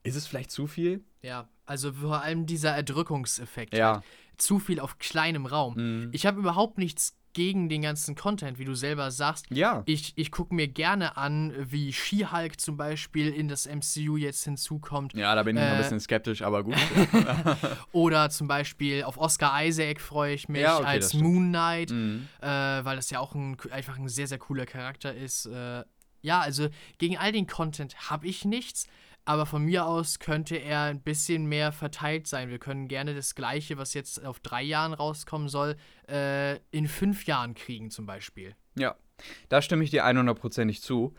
ist es vielleicht zu viel? Ja, also vor allem dieser Erdrückungseffekt. Ja. Halt. Zu viel auf kleinem Raum. Mhm. Ich habe überhaupt nichts gegen den ganzen Content, wie du selber sagst. Ja. Ich, ich gucke mir gerne an, wie She-Hulk zum Beispiel in das MCU jetzt hinzukommt. Ja, da bin ich noch ein Äh, bisschen skeptisch, aber gut. Oder zum Beispiel auf Oscar Isaac freue ich mich Ja, okay, als. Moon Knight, Mhm. äh, weil das ja auch ein, einfach ein sehr, sehr cooler Charakter ist. Äh, ja, also gegen all den Content habe ich nichts, aber von mir aus könnte er ein bisschen mehr verteilt sein. Wir können gerne das Gleiche, was jetzt auf drei Jahren rauskommen soll, äh, in fünf Jahren kriegen zum Beispiel. Ja, da stimme ich dir 100%ig zu.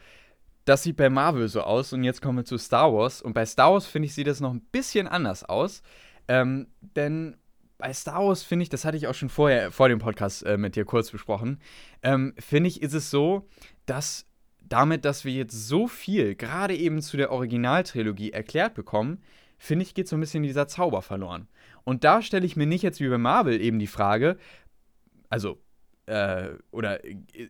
Das sieht bei Marvel so aus und jetzt kommen wir zu Star Wars. Und bei Star Wars finde ich, sieht das noch ein bisschen anders aus. Ähm, denn bei Star Wars finde ich, das hatte ich auch schon vorher, vor dem Podcast äh, mit dir kurz besprochen, ähm, finde ich, ist es so, dass damit, dass wir jetzt so viel, gerade eben zu der Originaltrilogie erklärt bekommen, finde ich, geht so ein bisschen dieser Zauber verloren. Und da stelle ich mir nicht jetzt wie bei Marvel eben die Frage, also äh, oder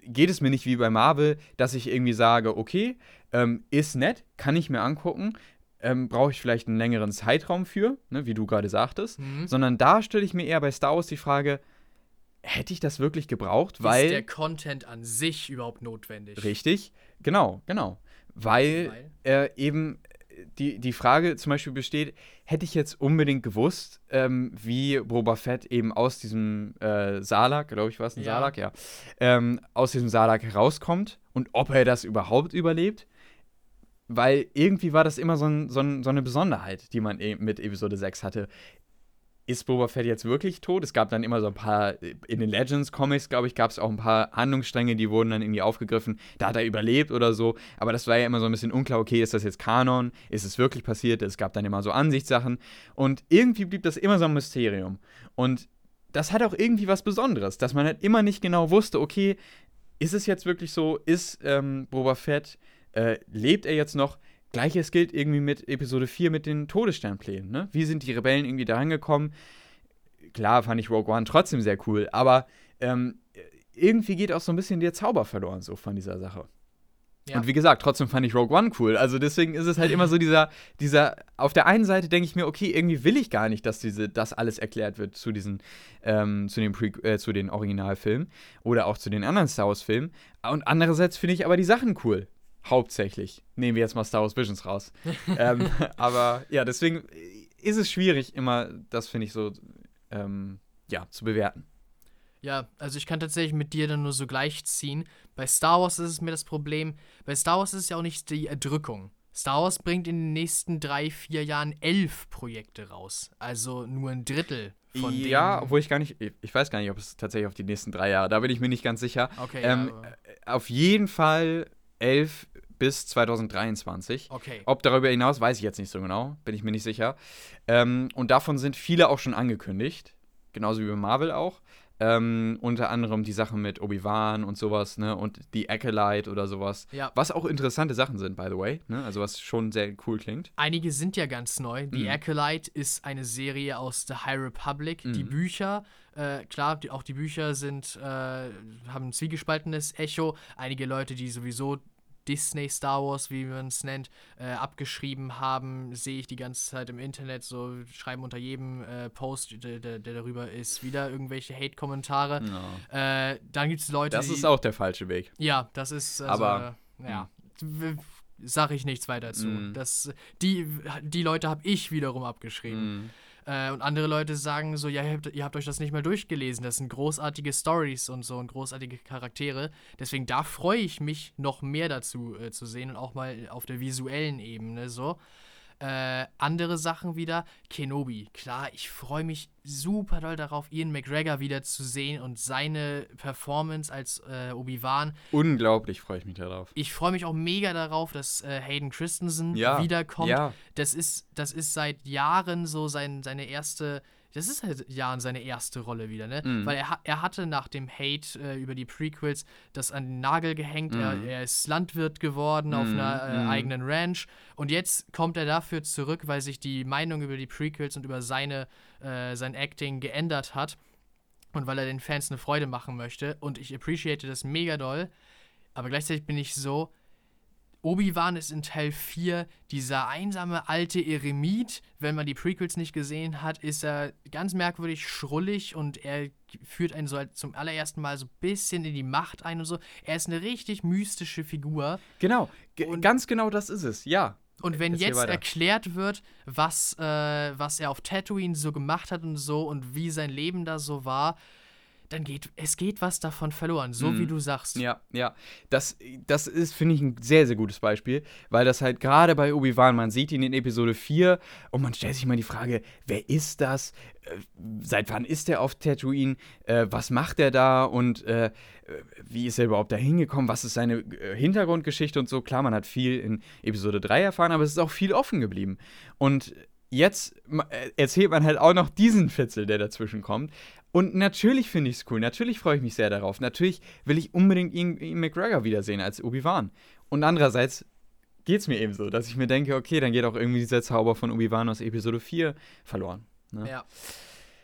geht es mir nicht wie bei Marvel, dass ich irgendwie sage, okay, ähm, ist nett, kann ich mir angucken, ähm, brauche ich vielleicht einen längeren Zeitraum für, ne, wie du gerade sagtest, Mhm. sondern da stelle ich mir eher bei Star Wars die Frage, hätte ich das wirklich gebraucht? ist Weil, der Content an sich überhaupt notwendig? richtig, genau, genau, weil, Weil? äh, eben die, die Frage zum Beispiel besteht, hätte ich jetzt unbedingt gewusst, ähm, wie Boba Fett eben aus diesem äh, Salak, glaube ich, war es ein Ja. Salak, ja, ähm, aus diesem Salak herauskommt und ob er das überhaupt überlebt. Weil irgendwie war das immer so, ein, so, ein, so eine Besonderheit, die man eben mit Episode 6 hatte. Ist Boba Fett jetzt wirklich tot? Es gab dann immer so ein paar, in den Legends-Comics, glaube ich, gab es auch ein paar Handlungsstränge, die wurden dann irgendwie aufgegriffen. Da hat er überlebt oder so. Aber das war ja immer so ein bisschen unklar, okay, ist das jetzt Kanon? Ist es wirklich passiert? Es gab dann immer so Ansichtssachen. Und irgendwie blieb das immer so ein Mysterium. Und das hat auch irgendwie was Besonderes, dass man halt immer nicht genau wusste, okay, ist es jetzt wirklich so? Ist ähm, Boba Fett, äh, lebt er jetzt noch? Gleiches gilt irgendwie mit Episode 4 mit den Todessternplänen. Ne? Wie sind die Rebellen irgendwie da rangekommen? Klar fand ich Rogue One trotzdem sehr cool, aber ähm, irgendwie geht auch so ein bisschen der Zauber verloren so von dieser Sache. Ja. Und wie gesagt, trotzdem fand ich Rogue One cool. Also deswegen ist es halt immer so dieser, dieser, auf der einen Seite denke ich mir, okay, irgendwie will ich gar nicht, dass diese, das alles erklärt wird zu diesen, ähm, zu den, Pre äh, zu den Originalfilmen oder auch zu den anderen Star Wars-Filmen. Und andererseits finde ich aber die Sachen cool. Hauptsächlich. Nehmen wir jetzt mal Star Wars Visions raus. ähm, aber ja, deswegen ist es schwierig, immer, das finde ich so, ähm, ja, zu bewerten. Ja, also ich kann tatsächlich mit dir dann nur so gleichziehen. Bei Star Wars ist es mir das Problem, bei Star Wars ist es ja auch nicht die Erdrückung. Star Wars bringt in den nächsten drei, vier Jahren elf Projekte raus. Also nur ein Drittel von denen. ja, obwohl ich gar nicht, ich- weiß gar nicht, ob es tatsächlich auf die nächsten drei Jahre, da bin ich mir nicht ganz sicher. Okay, ähm, ja, äh, auf jeden Fall 11 bis 2023. okay. Ob darüber hinaus, weiß ich jetzt nicht so genau, bin ich mir nicht sicher. Ähm, und davon sind viele auch schon angekündigt, genauso wie bei Marvel auch. Ähm, unter anderem die Sachen mit Obi-Wan und sowas, ne, und die Acolyte oder sowas. Ja. Was auch interessante Sachen sind, by the way, ne, also was schon sehr cool klingt. Einige sind ja ganz neu. The Mhm. Acolyte ist eine Serie aus The High Republic. Die Mhm. Bücher, äh, klar, die, auch die Bücher sind, äh, haben ein zwiegespaltenes Echo. Einige Leute, die sowieso Disney Star Wars, wie man es nennt, äh, abgeschrieben haben, sehe ich die ganze Zeit im Internet, so schreiben unter jedem äh, Post, der, der, darüber ist, wieder irgendwelche Hate-Kommentare. Äh, dann gibt es Leute, Das die. ist auch der falsche Weg. Ja, das ist. Also, Aber, ja. W- Sag ich nichts weiter zu. Mhm. Das, die, die Leute habe ich wiederum abgeschrieben. Mhm. Äh, und andere Leute sagen so: Ja, ihr habt, ihr habt euch das nicht mal durchgelesen. Das sind großartige Stories und so und großartige Charaktere. Deswegen da freue ich mich noch mehr dazu äh, zu sehen und auch mal auf der visuellen Ebene so. Äh, andere Sachen wieder, Kenobi. Klar, ich freue mich super doll darauf, Ian McGregor wieder zu sehen und seine Performance als äh, Obi-Wan. Unglaublich freue ich mich darauf. Ich freue mich auch mega darauf, dass äh, Hayden Christensen Ja, wiederkommt. ja. Das ist, das ist seit Jahren so sein, seine erste, das ist seit Jahren seine erste Rolle wieder, ne? Mhm. Weil er, er hatte nach dem Hate äh, über die Prequels das an den Nagel gehängt. Er, Mhm. er ist Landwirt geworden auf Mhm, einer äh, mhm. eigenen Ranch. Und jetzt kommt er dafür zurück, weil sich die Meinung über die Prequels und über seine, äh, sein Acting geändert hat. Und weil er den Fans eine Freude machen möchte. Und ich appreciate das mega doll. Aber gleichzeitig bin ich so, Obi-Wan ist in Teil 4 dieser einsame alte Eremit. Wenn man die Prequels nicht gesehen hat, ist er ganz merkwürdig schrullig und er führt einen so halt zum allerersten Mal so ein bisschen in die Macht ein und so. Er ist eine richtig mystische Figur. Genau, ganz genau das ist es, ja. Und wenn jetzt erklärt wird, was, äh, was er auf Tatooine so gemacht hat und so und wie sein Leben da so war, dann geht es geht was davon verloren, so mm. wie du sagst. Ja, ja. Das, das ist, finde ich, ein sehr, sehr gutes Beispiel, weil das halt gerade bei Obi-Wan, man sieht ihn in Episode 4 und man stellt sich mal die Frage, wer ist das? Äh, seit wann ist er auf Tatooine? Äh, was macht er da? Und äh, wie ist er überhaupt da hingekommen? Was ist seine äh, Hintergrundgeschichte und so? Klar, man hat viel in Episode 3 erfahren, aber es ist auch viel offen geblieben. Und jetzt äh, erzählt man halt auch noch diesen Fitzel, der dazwischen kommt. Und natürlich finde ich es cool, natürlich freue ich mich sehr darauf. Natürlich will ich unbedingt Ian, Ian McGregor wiedersehen als Obi-Wan. Und andererseits geht es mir eben so, dass ich mir denke, okay, dann geht auch irgendwie dieser Zauber von Obi-Wan aus Episode 4 verloren. Ne? Ja.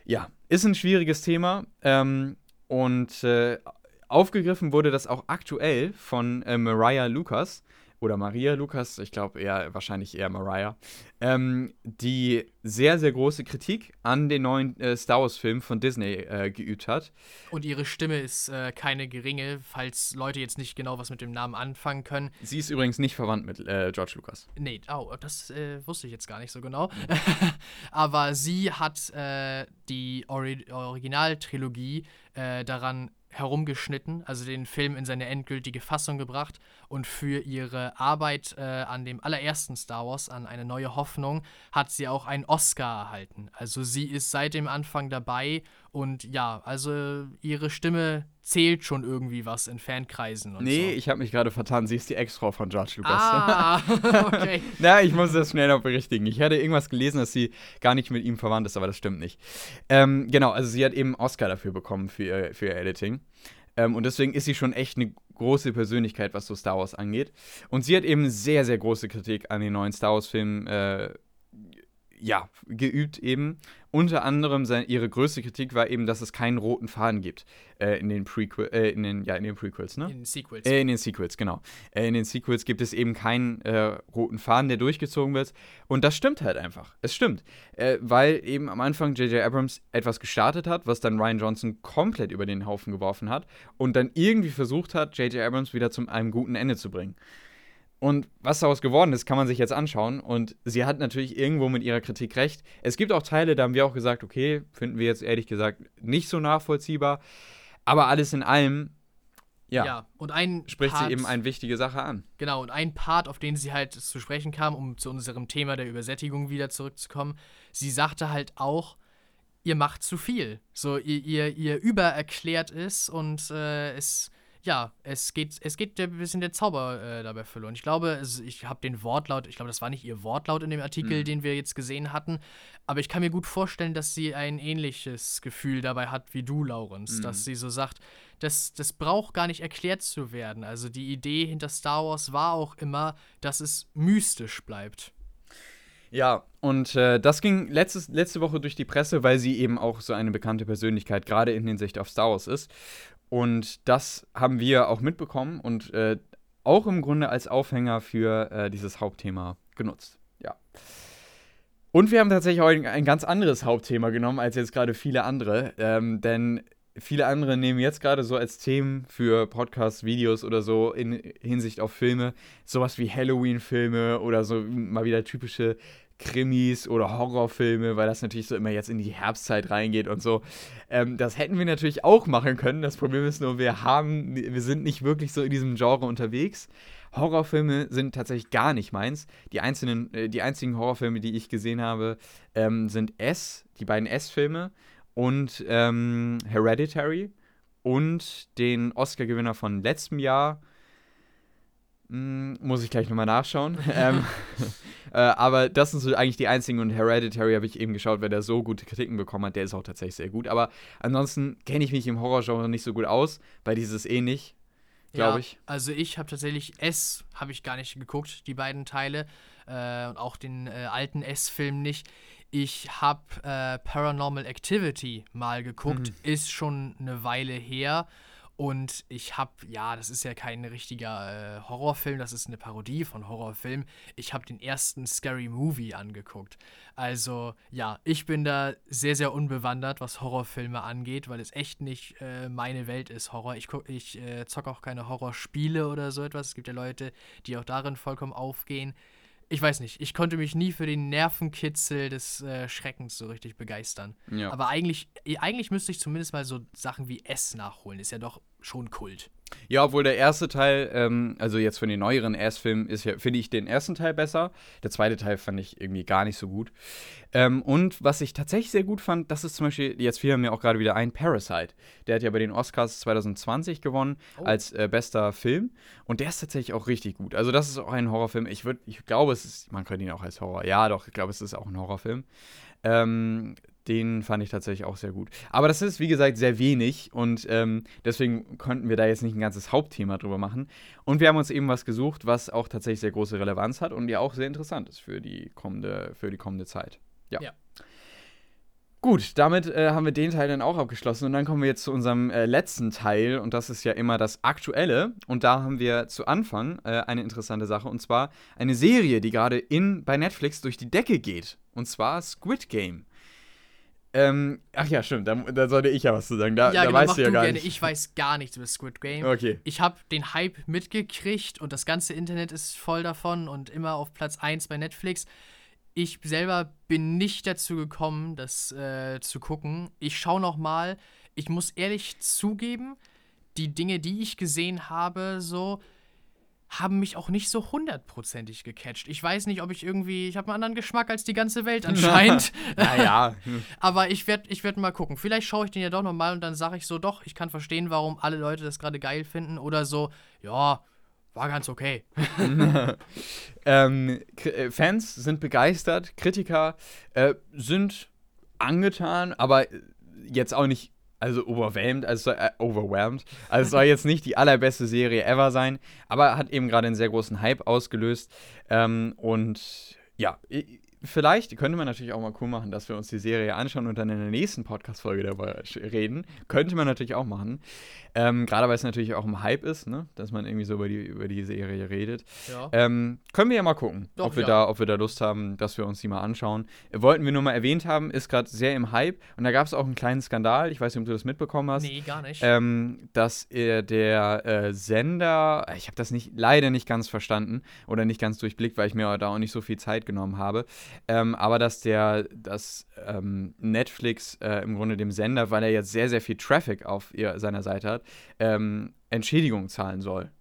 Ja, ist ein schwieriges Thema. Ähm, und äh, aufgegriffen wurde das auch aktuell von äh, Mariah Lucas oder Maria Lukas, ich glaube eher wahrscheinlich eher Mariah, ähm, die sehr, sehr große Kritik an den neuen äh, Star Wars-Film von Disney äh, geübt hat. Und ihre Stimme ist äh, keine geringe, falls Leute jetzt nicht genau was mit dem Namen anfangen können. Sie ist übrigens nicht verwandt mit äh, George Lucas. Nee, oh, das äh, wusste ich jetzt gar nicht so genau. Aber sie hat äh, die Ori Originaltrilogie daran herumgeschnitten, also den Film in seine endgültige Fassung gebracht und für ihre Arbeit äh, an dem allerersten Star Wars, an eine neue Hoffnung, hat sie auch einen Oscar erhalten. Also sie ist seit dem Anfang dabei und ja, also ihre Stimme zählt schon irgendwie was in Fankreisen und nee, so. ich habe mich gerade vertan. Sie ist die Ex-Frau von George Lucas. Ah, okay. Na, ich muss das schnell noch berichtigen. Ich hatte irgendwas gelesen, dass sie gar nicht mit ihm verwandt ist, aber das stimmt nicht. Ähm, genau, also sie hat eben Oscar dafür bekommen für ihr, für ihr Editing. Ähm, und deswegen ist sie schon echt eine große Persönlichkeit, was so Star Wars angeht. Und sie hat eben sehr, sehr große Kritik an den neuen Star Wars-Filmen äh, ja, geübt eben. Unter anderem seine, ihre größte Kritik war eben, dass es keinen roten Faden gibt äh, in den Prequel, äh, in den, ja, in den Prequels, ne? In den Sequels. Äh, in den Sequels, genau. Äh, in den Sequels gibt es eben keinen äh, roten Faden, der durchgezogen wird. Und das stimmt halt einfach. Es stimmt. Äh, weil eben am Anfang J.J. Abrams etwas gestartet hat, was dann Ryan Johnson komplett über den Haufen geworfen hat und dann irgendwie versucht hat, J.J. Abrams wieder zu einem guten Ende zu bringen. Und was daraus geworden ist, kann man sich jetzt anschauen. Und sie hat natürlich irgendwo mit ihrer Kritik recht. Es gibt auch Teile, da haben wir auch gesagt, okay, finden wir jetzt ehrlich gesagt nicht so nachvollziehbar. Aber alles in allem, ja, ja und ein spricht Part, sie eben eine wichtige Sache an. Genau, und ein Part, auf den sie halt zu sprechen kam, um zu unserem Thema der Übersättigung wieder zurückzukommen, sie sagte halt auch, ihr macht zu viel. So, ihr, ihr, ihr übererklärt es und äh, es ja, es geht, es geht ein bisschen der Zauber äh, dabei verloren. Ich glaube, es, ich habe den Wortlaut, ich glaube, das war nicht ihr Wortlaut in dem Artikel, mhm. den wir jetzt gesehen hatten, aber ich kann mir gut vorstellen, dass sie ein ähnliches Gefühl dabei hat wie du, Laurens, mhm. dass sie so sagt, das, das braucht gar nicht erklärt zu werden. Also die Idee hinter Star Wars war auch immer, dass es mystisch bleibt. Ja, und äh, das ging letztes, letzte Woche durch die Presse, weil sie eben auch so eine bekannte Persönlichkeit gerade in Hinsicht auf Star Wars ist. Und das haben wir auch mitbekommen und äh, auch im Grunde als Aufhänger für äh, dieses Hauptthema genutzt. Ja. Und wir haben tatsächlich auch ein, ganz anderes Hauptthema genommen als jetzt gerade viele andere, ähm, denn viele andere nehmen jetzt gerade so als Themen für Podcasts, Videos oder so in Hinsicht auf Filme sowas wie Halloween-Filme oder so mal wieder typische Krimis oder Horrorfilme, weil das natürlich so immer jetzt in die Herbstzeit reingeht und so. Ähm, das hätten wir natürlich auch machen können. Das Problem ist nur, wir haben, wir sind nicht wirklich so in diesem Genre unterwegs. Horrorfilme sind tatsächlich gar nicht meins. Die, einzelnen, äh, die einzigen Horrorfilme, die ich gesehen habe, ähm, sind S, die beiden S-Filme und ähm, Hereditary und den Oscar-Gewinner von letztem Jahr. Hm, muss ich gleich nochmal nachschauen. ähm, äh, aber das sind so eigentlich die einzigen und Hereditary habe ich eben geschaut, wer da so gute Kritiken bekommen hat. Der ist auch tatsächlich sehr gut. Aber ansonsten kenne ich mich im Horrorgenre nicht so gut aus. Bei dieses eh nicht, glaube ja, ich. Also ich habe tatsächlich S, habe ich gar nicht geguckt, die beiden Teile. Äh, und auch den äh, alten S-Film nicht. Ich habe äh, Paranormal Activity mal geguckt, mhm. ist schon eine Weile her. Und ich habe, ja, das ist ja kein richtiger äh, Horrorfilm, das ist eine Parodie von Horrorfilm. Ich habe den ersten Scary Movie angeguckt. Also, ja, ich bin da sehr, sehr unbewandert, was Horrorfilme angeht, weil es echt nicht äh, meine Welt ist, Horror. Ich, ich äh, zocke auch keine Horrorspiele oder so etwas. Es gibt ja Leute, die auch darin vollkommen aufgehen ich weiß nicht, ich konnte mich nie für den Nervenkitzel des äh, Schreckens so richtig begeistern. Ja. Aber eigentlich, eigentlich müsste ich zumindest mal so Sachen wie S nachholen. Ist ja doch schon Kult. Ja, obwohl der erste Teil, ähm, also jetzt von den neueren S-Filmen, ist ja, finde ich den ersten Teil besser. Der zweite Teil fand ich irgendwie gar nicht so gut. Ähm, und was ich tatsächlich sehr gut fand, das ist zum Beispiel, jetzt fiel mir auch gerade wieder ein, Parasite. Der hat ja bei den Oscars 2020 gewonnen oh. als äh, bester Film. Und der ist tatsächlich auch richtig gut. Also, das ist auch ein Horrorfilm. Ich würde, ich glaube, es ist, man könnte ihn auch als Horror. Ja, doch, ich glaube, es ist auch ein Horrorfilm. Ähm, den fand ich tatsächlich auch sehr gut. Aber das ist, wie gesagt, sehr wenig und ähm, deswegen konnten wir da jetzt nicht ein ganzes Hauptthema drüber machen. Und wir haben uns eben was gesucht, was auch tatsächlich sehr große Relevanz hat und ja auch sehr interessant ist für die kommende, für die kommende Zeit. Ja. ja. Gut, damit äh, haben wir den Teil dann auch abgeschlossen und dann kommen wir jetzt zu unserem äh, letzten Teil und das ist ja immer das Aktuelle und da haben wir zu Anfang äh, eine interessante Sache und zwar eine Serie, die gerade in bei Netflix durch die Decke geht und zwar Squid Game. Ähm, ach ja, stimmt, da, da, sollte ich ja was zu sagen. Da, ja, da genau, weißt du ja gar gerne. nicht. Ich weiß gar nichts über Squid Game. Okay. Ich habe den Hype mitgekriegt und das ganze Internet ist voll davon und immer auf Platz 1 bei Netflix. Ich selber bin nicht dazu gekommen, das äh, zu gucken. Ich schaue noch mal. Ich muss ehrlich zugeben, die Dinge, die ich gesehen habe, so haben mich auch nicht so hundertprozentig gecatcht. Ich weiß nicht, ob ich irgendwie, ich habe einen anderen Geschmack als die ganze Welt anscheinend. naja. Aber ich werde ich werd mal gucken. Vielleicht schaue ich den ja doch nochmal und dann sage ich so, doch, ich kann verstehen, warum alle Leute das gerade geil finden. Oder so, ja, war ganz okay. ähm, äh, Fans sind begeistert, Kritiker äh, sind angetan, aber jetzt auch nicht also overwhelmed, also äh, overwhelmed. Also soll jetzt nicht die allerbeste Serie ever sein, aber hat eben gerade einen sehr großen Hype ausgelöst. Ähm, und ja, vielleicht könnte man natürlich auch mal cool machen, dass wir uns die Serie anschauen und dann in der nächsten Podcast-Folge darüber reden. Könnte man natürlich auch machen. Ähm, Gerade weil es natürlich auch im Hype ist, ne? dass man irgendwie so über die, über die Serie redet. Ja. Ähm, können wir ja mal gucken, Doch, ob, wir ja. da, ob wir da Lust haben, dass wir uns die mal anschauen. Wollten wir nur mal erwähnt haben, ist gerade sehr im Hype. Und da gab es auch einen kleinen Skandal, ich weiß nicht, ob du das mitbekommen hast. Nee, gar nicht. Ähm, dass äh, der äh, Sender, ich habe das nicht, leider nicht ganz verstanden oder nicht ganz durchblickt, weil ich mir da auch nicht so viel Zeit genommen habe. Ähm, aber dass der, dass ähm, Netflix äh, im Grunde dem Sender, weil er jetzt sehr, sehr viel Traffic auf ihr, seiner Seite hat, ähm, Entschädigung zahlen soll.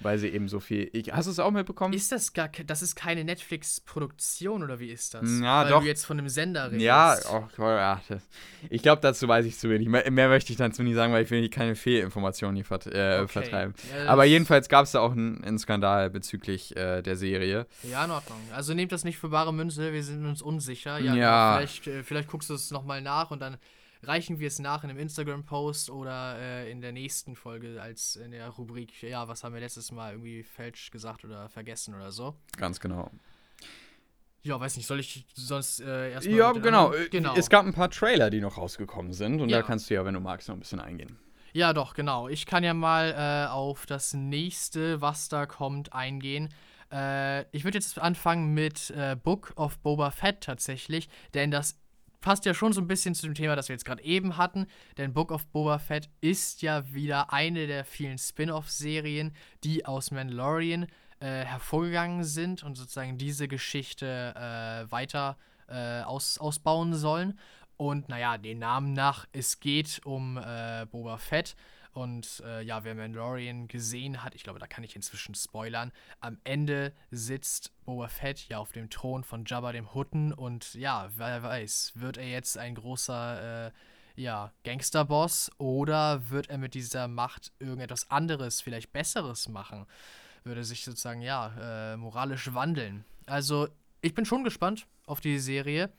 Weil sie eben so viel. Ich, hast du es auch mitbekommen? Ist das gar das ist keine Netflix-Produktion oder wie ist das? Ja, Weil doch. du jetzt von einem Sender redest. Ja, oh, ja ich glaube, dazu weiß ich zu wenig. Mehr, mehr, möchte ich dazu nie sagen, weil ich will keine Fehlinformationen hier vert, äh, okay. vertreiben. Ja, Aber jedenfalls gab es da auch einen, einen Skandal bezüglich äh, der Serie. Ja, in Ordnung. Also nehmt das nicht für bare Münze, wir sind uns unsicher. Ja, ja. Vielleicht, äh, vielleicht guckst du es nochmal nach und dann reichen wir es nach in einem Instagram-Post oder äh, in der nächsten Folge als in der Rubrik, ja, was haben wir letztes Mal irgendwie falsch gesagt oder vergessen oder so. Ganz genau. Ja, weiß nicht, soll ich sonst äh, erstmal. Ja, genau. genau. Es gab ein paar Trailer, die noch rausgekommen sind und ja. da kannst du ja, wenn du magst, noch ein bisschen eingehen. Ja, doch, genau. Ich kann ja mal äh, auf das nächste, was da kommt, eingehen. Äh, ich würde jetzt anfangen mit äh, Book of Boba Fett tatsächlich, denn das passt ja schon so ein bisschen zu dem Thema, das wir jetzt gerade eben hatten, denn Book of Boba Fett ist ja wieder eine der vielen Spin-off-Serien, die aus Mandalorian äh, hervorgegangen sind und sozusagen diese Geschichte äh, weiter äh, aus, ausbauen sollen. Und naja, den Namen nach, es geht um äh, Boba Fett. Und äh, ja, wer Mandalorian gesehen hat, ich glaube, da kann ich inzwischen spoilern. Am Ende sitzt Boba Fett ja auf dem Thron von Jabba dem Hutten und ja, wer weiß, wird er jetzt ein großer äh, ja, Gangsterboss oder wird er mit dieser Macht irgendetwas anderes, vielleicht Besseres machen? Würde sich sozusagen, ja, äh, moralisch wandeln. Also, ich bin schon gespannt auf die Serie.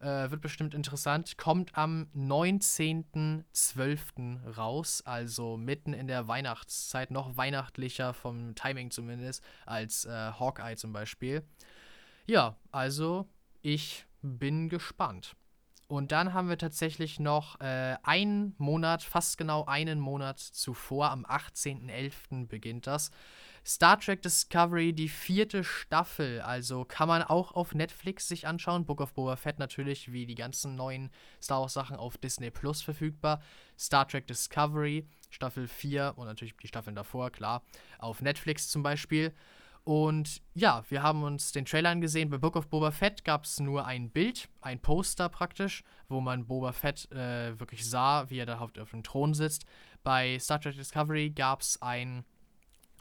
Äh, wird bestimmt interessant. Kommt am 19.12. raus, also mitten in der Weihnachtszeit, noch weihnachtlicher vom Timing zumindest, als äh, Hawkeye zum Beispiel. Ja, also ich bin gespannt. Und dann haben wir tatsächlich noch äh, einen Monat, fast genau einen Monat zuvor, am 18.11. beginnt das. Star Trek Discovery, die vierte Staffel, also kann man auch auf Netflix sich anschauen. Book of Boba Fett natürlich, wie die ganzen neuen Star Wars Sachen auf Disney Plus verfügbar. Star Trek Discovery, Staffel 4 und natürlich die Staffeln davor, klar, auf Netflix zum Beispiel. Und ja, wir haben uns den Trailer angesehen. Bei Book of Boba Fett gab es nur ein Bild, ein Poster praktisch, wo man Boba Fett äh, wirklich sah, wie er da auf, auf dem Thron sitzt. Bei Star Trek Discovery gab es ein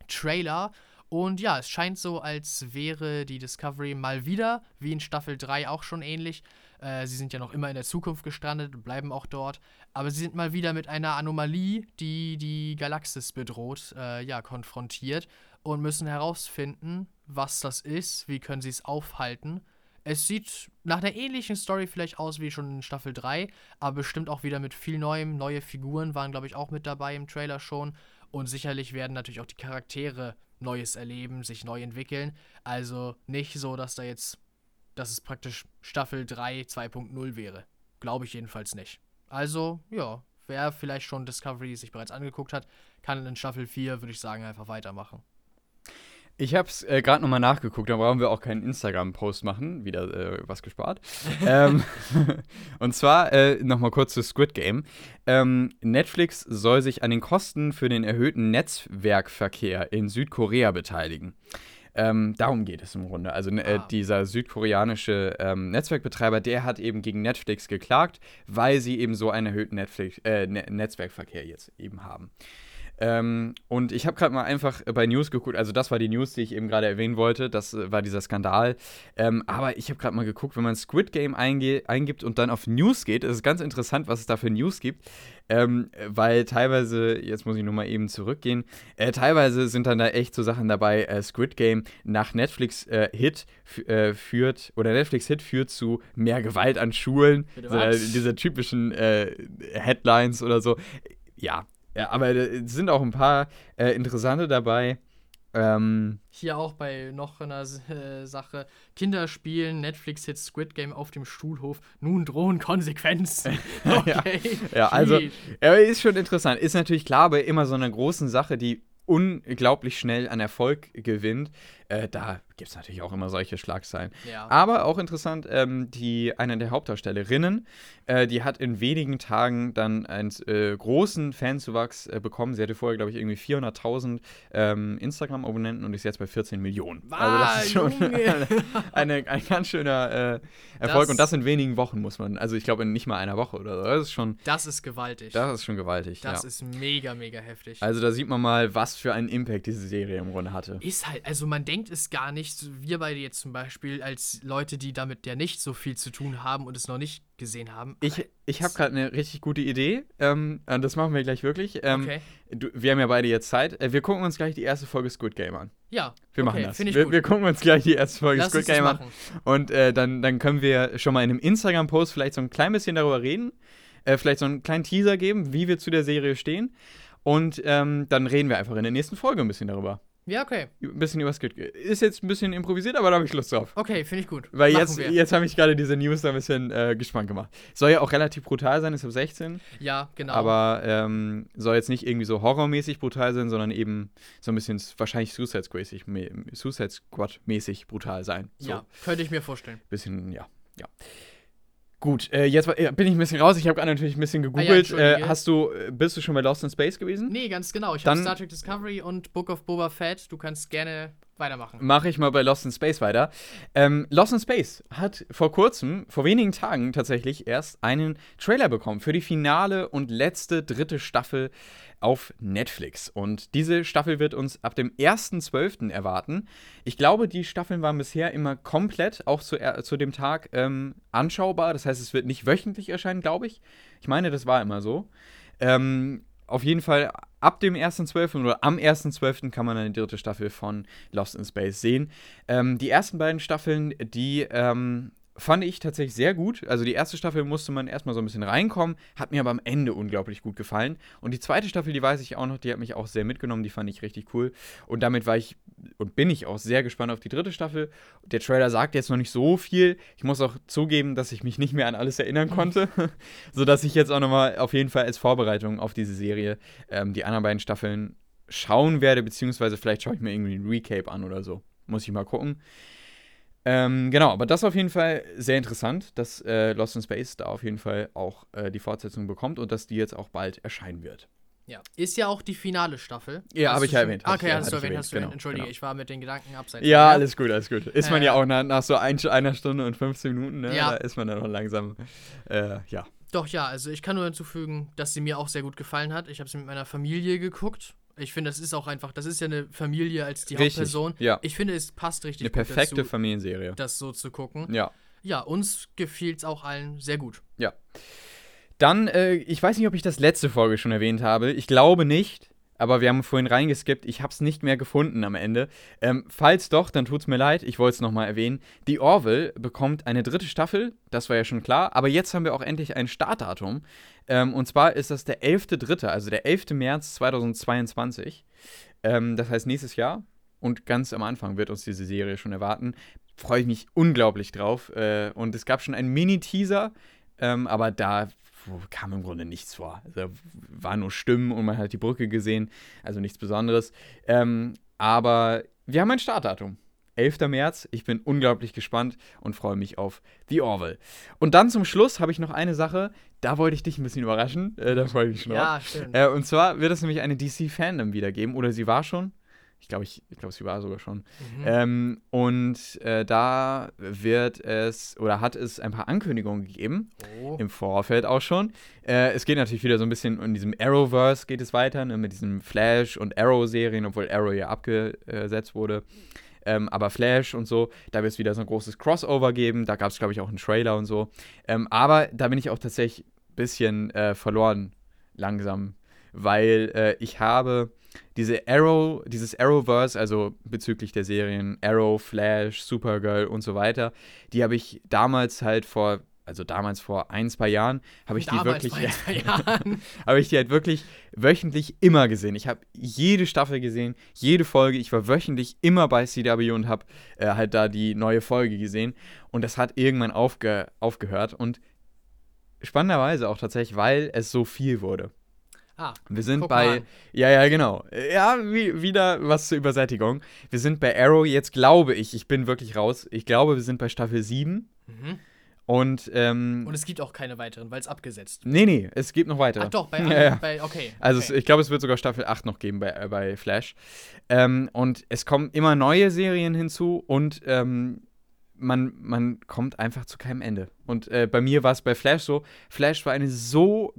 Trailer. Und ja, es scheint so, als wäre die Discovery mal wieder, wie in Staffel 3 auch schon ähnlich. Äh, sie sind ja noch immer in der Zukunft gestrandet und bleiben auch dort. Aber sie sind mal wieder mit einer Anomalie, die die Galaxis bedroht, äh, ja, konfrontiert und müssen herausfinden, was das ist, wie können sie es aufhalten. Es sieht nach einer ähnlichen Story vielleicht aus wie schon in Staffel 3, aber bestimmt auch wieder mit viel Neuem. Neue Figuren waren, glaube ich, auch mit dabei im Trailer schon. Und sicherlich werden natürlich auch die Charaktere Neues erleben, sich neu entwickeln. Also nicht so, dass da jetzt, dass es praktisch Staffel 3 2.0 wäre. Glaube ich jedenfalls nicht. Also, ja, wer vielleicht schon Discovery sich bereits angeguckt hat, kann in Staffel 4, würde ich sagen, einfach weitermachen. Ich habe es äh, gerade nochmal nachgeguckt, da brauchen wir auch keinen Instagram-Post machen, wieder äh, was gespart. ähm, und zwar äh, nochmal kurz zu Squid Game. Ähm, Netflix soll sich an den Kosten für den erhöhten Netzwerkverkehr in Südkorea beteiligen. Ähm, darum geht es im Grunde. Also äh, ah. dieser südkoreanische ähm, Netzwerkbetreiber, der hat eben gegen Netflix geklagt, weil sie eben so einen erhöhten Netflix, äh, ne Netzwerkverkehr jetzt eben haben. Ähm, und ich habe gerade mal einfach bei News geguckt, also das war die News, die ich eben gerade erwähnen wollte, das äh, war dieser Skandal. Ähm, aber ich habe gerade mal geguckt, wenn man Squid Game eingibt und dann auf News geht, ist es ganz interessant, was es da für News gibt. Ähm, weil teilweise, jetzt muss ich nochmal eben zurückgehen, äh, teilweise sind dann da echt so Sachen dabei, äh, Squid Game nach Netflix-Hit äh, führt, oder Netflix-Hit führt zu mehr Gewalt an Schulen, so, diese typischen äh, Headlines oder so. Ja, ja, aber es sind auch ein paar äh, interessante dabei. Ähm, Hier auch bei noch einer äh, Sache: Kinder spielen Netflix-Hit Squid Game auf dem Schulhof. Nun drohen Konsequenzen. Okay. ja, ja also, er ist schon interessant. Ist natürlich klar bei immer so einer großen Sache, die unglaublich schnell an Erfolg gewinnt. Äh, da gibt es natürlich auch immer solche Schlagzeilen. Ja. Aber auch interessant, ähm, die, eine der Hauptdarstellerinnen, äh, die hat in wenigen Tagen dann einen äh, großen Fanzuwachs äh, bekommen. Sie hatte vorher, glaube ich, irgendwie 400.000 ähm, Instagram-Abonnenten und ist jetzt bei 14 Millionen. Wow, also das ist schon eine, eine, ein ganz schöner äh, Erfolg das, und das in wenigen Wochen muss man. Also ich glaube in nicht mal einer Woche oder so. Das ist schon. Das ist gewaltig. Das ist schon gewaltig. Das ja. ist mega, mega heftig. Also da sieht man mal, was für einen Impact diese Serie im Grunde hatte. Ist halt, also man denkt es gar nicht wir beide jetzt zum Beispiel, als Leute, die damit ja nicht so viel zu tun haben und es noch nicht gesehen haben. Ich, ich habe gerade eine richtig gute Idee. Ähm, das machen wir gleich wirklich. Ähm, okay. Du, wir haben ja beide jetzt Zeit. Äh, wir gucken uns gleich die erste Folge Squid Game an. Ja. Wir okay, machen das. Wir, wir, gucken uns gleich die erste Folge Lass Squid Game an. Und äh, dann, dann können wir schon mal in einem Instagram-Post vielleicht so ein klein bisschen darüber reden. Äh, vielleicht so einen kleinen Teaser geben, wie wir zu der Serie stehen. Und ähm, dann reden wir einfach in der nächsten Folge ein bisschen darüber. Ja, okay. Ein bisschen über Squid Ist jetzt ein bisschen improvisiert, aber da habe ich Lust drauf. Okay, finde ich gut. Weil Machen jetzt, jetzt habe ich gerade diese News da ein bisschen äh, gespannt gemacht. Soll ja auch relativ brutal sein, ist ab 16. Ja, genau. Aber ähm, soll jetzt nicht irgendwie so horrormäßig brutal sein, sondern eben so ein bisschen wahrscheinlich Suicide Squad-mäßig Suicide Squad brutal sein. So. Ja, könnte ich mir vorstellen. Bisschen, ja. Ja. Gut, äh, jetzt äh, bin ich ein bisschen raus. Ich habe gerade natürlich ein bisschen gegoogelt. Ah, ja, äh, hast du, äh, bist du schon bei Lost in Space gewesen? Nee, ganz genau. Ich habe Star Trek Discovery und Book of Boba Fett. Du kannst gerne weitermachen. Mache ich mal bei Lost in Space weiter. Ähm, Lost in Space hat vor kurzem, vor wenigen Tagen tatsächlich erst einen Trailer bekommen für die finale und letzte dritte Staffel auf Netflix. Und diese Staffel wird uns ab dem 1.12. erwarten. Ich glaube, die Staffeln waren bisher immer komplett, auch zu, äh, zu dem Tag, ähm, anschaubar. Das heißt, es wird nicht wöchentlich erscheinen, glaube ich. Ich meine, das war immer so. Ähm, auf jeden Fall ab dem 1.12. oder am 1.12. kann man dann die dritte Staffel von Lost in Space sehen. Ähm, die ersten beiden Staffeln, die ähm, fand ich tatsächlich sehr gut. Also die erste Staffel musste man erstmal so ein bisschen reinkommen, hat mir aber am Ende unglaublich gut gefallen. Und die zweite Staffel, die weiß ich auch noch, die hat mich auch sehr mitgenommen, die fand ich richtig cool. Und damit war ich und bin ich auch sehr gespannt auf die dritte Staffel. Der Trailer sagt jetzt noch nicht so viel. Ich muss auch zugeben, dass ich mich nicht mehr an alles erinnern konnte, sodass ich jetzt auch nochmal auf jeden Fall als Vorbereitung auf diese Serie ähm, die anderen beiden Staffeln schauen werde, beziehungsweise vielleicht schaue ich mir irgendwie ein Recap an oder so. Muss ich mal gucken. Ähm, genau, aber das ist auf jeden Fall sehr interessant, dass äh, Lost in Space da auf jeden Fall auch äh, die Fortsetzung bekommt und dass die jetzt auch bald erscheinen wird. Ja. Ist ja auch die finale Staffel. Ja, habe ich ja erwähnt. Ah, okay, hast du erwähnt, hast du erwähnt. Genau, Entschuldige, genau. ich war mit den Gedanken abseits. Ja, alles gut, alles gut. Ist man Äh, ja auch nach, nach so ein, einer Stunde und 15 Minuten, ne? Ja. Da ist man dann noch langsam, äh, ja. Doch, ja, also ich kann nur hinzufügen, dass sie mir auch sehr gut gefallen hat. Ich habe sie mit meiner Familie geguckt. Ich finde, das ist auch einfach, das ist ja eine Familie als die Richtig, Hauptperson. ja. Ich finde, es passt richtig Eine perfekte dazu, Familienserie. das so zu gucken. Ja. Ja, uns gefiel es auch allen sehr gut. Ja. Dann, äh, ich weiß nicht, ob ich das letzte Folge schon erwähnt habe. Ich glaube nicht, aber wir haben vorhin reingeskippt. Ich habe es nicht mehr gefunden am Ende. Ähm, falls doch, dann tut's mir leid. Ich wollte es nochmal erwähnen. Die Orville bekommt eine dritte Staffel. Das war ja schon klar. Aber jetzt haben wir auch endlich ein Startdatum. Ähm, und zwar ist das der 11.3., also der 11. März 2022. Ähm, das heißt nächstes Jahr. Und ganz am Anfang wird uns diese Serie schon erwarten. Freue ich mich unglaublich drauf. Äh, und es gab schon einen Mini-Teaser, ähm, aber da kam im Grunde nichts vor. Also war nur Stimmen und man hat die Brücke gesehen, also nichts Besonderes. Ähm, aber wir haben ein Startdatum. 11. März. Ich bin unglaublich gespannt und freue mich auf The Orville. Und dann zum Schluss habe ich noch eine Sache, da wollte ich dich ein bisschen überraschen. Äh, da freue ich mich schon. Ja, schön. Äh, und zwar wird es nämlich eine DC-Fandom wieder geben, oder sie war schon. Ich glaube, ich, ich glaub, sie war sogar schon. Mhm. Ähm, und äh, da wird es, oder hat es ein paar Ankündigungen gegeben, oh. im Vorfeld auch schon. Äh, es geht natürlich wieder so ein bisschen in diesem Arrowverse geht es weiter, ne, mit diesen Flash- und Arrow-Serien, obwohl Arrow ja abgesetzt wurde. Ähm, aber Flash und so, da wird es wieder so ein großes Crossover geben. Da gab es, glaube ich, auch einen Trailer und so. Ähm, aber da bin ich auch tatsächlich ein bisschen äh, verloren langsam, weil äh, ich habe diese Arrow, dieses Arrowverse, also bezüglich der Serien Arrow, Flash, Supergirl und so weiter, die habe ich damals halt vor, also damals vor ein, zwei Jahren, habe ich Damals die wirklich, habe ich die halt wirklich wöchentlich immer gesehen. Ich habe jede Staffel gesehen, jede Folge. Ich war wöchentlich immer bei CW und habe äh, halt da die neue Folge gesehen. Und das hat irgendwann aufge aufgehört. Und spannenderweise auch tatsächlich, weil es so viel wurde. Ah, Wir sind bei. Ja, ja, genau. Ja, wie, wieder was zur Übersättigung. Wir sind bei Arrow, jetzt glaube ich, ich bin wirklich raus. Ich glaube, wir sind bei Staffel 7. mhm. Und, ähm. Und es gibt auch keine weiteren, weil es abgesetzt nee, nee, es gibt noch weitere. Ach doch, bei, Ja, ja. bei okay. Also okay. es, ich glaube, es wird sogar Staffel 8 noch geben bei, äh, bei Flash. Ähm, und es kommen immer neue Serien hinzu und ähm, man, man kommt einfach zu keinem Ende. Und äh, bei mir war es bei Flash so. Flash war eine so,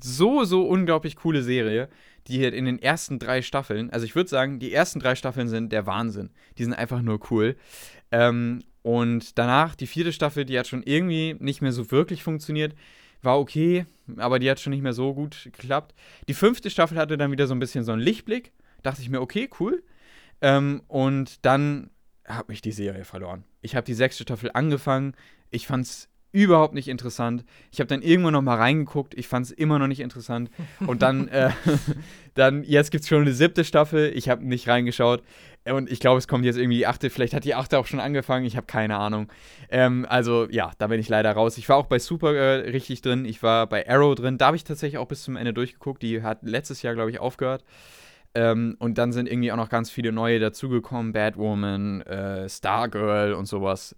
so, so unglaublich coole Serie, die halt in den ersten drei Staffeln, also ich würde sagen, die ersten drei Staffeln sind der Wahnsinn. Die sind einfach nur cool. Ähm, und danach, die vierte Staffel, die hat schon irgendwie nicht mehr so wirklich funktioniert. War okay, aber die hat schon nicht mehr so gut geklappt. Die fünfte Staffel hatte dann wieder so ein bisschen so einen Lichtblick. Dachte ich mir, okay, cool. Ähm, und dann hat mich die Serie verloren. Ich habe die sechste Staffel angefangen. Ich fand es überhaupt nicht interessant. Ich habe dann irgendwann noch mal reingeguckt. Ich fand es immer noch nicht interessant. Und dann, äh, dann jetzt gibt es schon eine siebte Staffel. Ich habe nicht reingeschaut. Und ich glaube, es kommt jetzt irgendwie die achte. Vielleicht hat die achte auch schon angefangen. Ich habe keine Ahnung. Ähm, also ja, da bin ich leider raus. Ich war auch bei Super äh, richtig drin. Ich war bei Arrow drin. Da habe ich tatsächlich auch bis zum Ende durchgeguckt. Die hat letztes Jahr, glaube ich, aufgehört. Ähm, und dann sind irgendwie auch noch ganz viele neue dazugekommen. Batwoman, äh, Stargirl und sowas.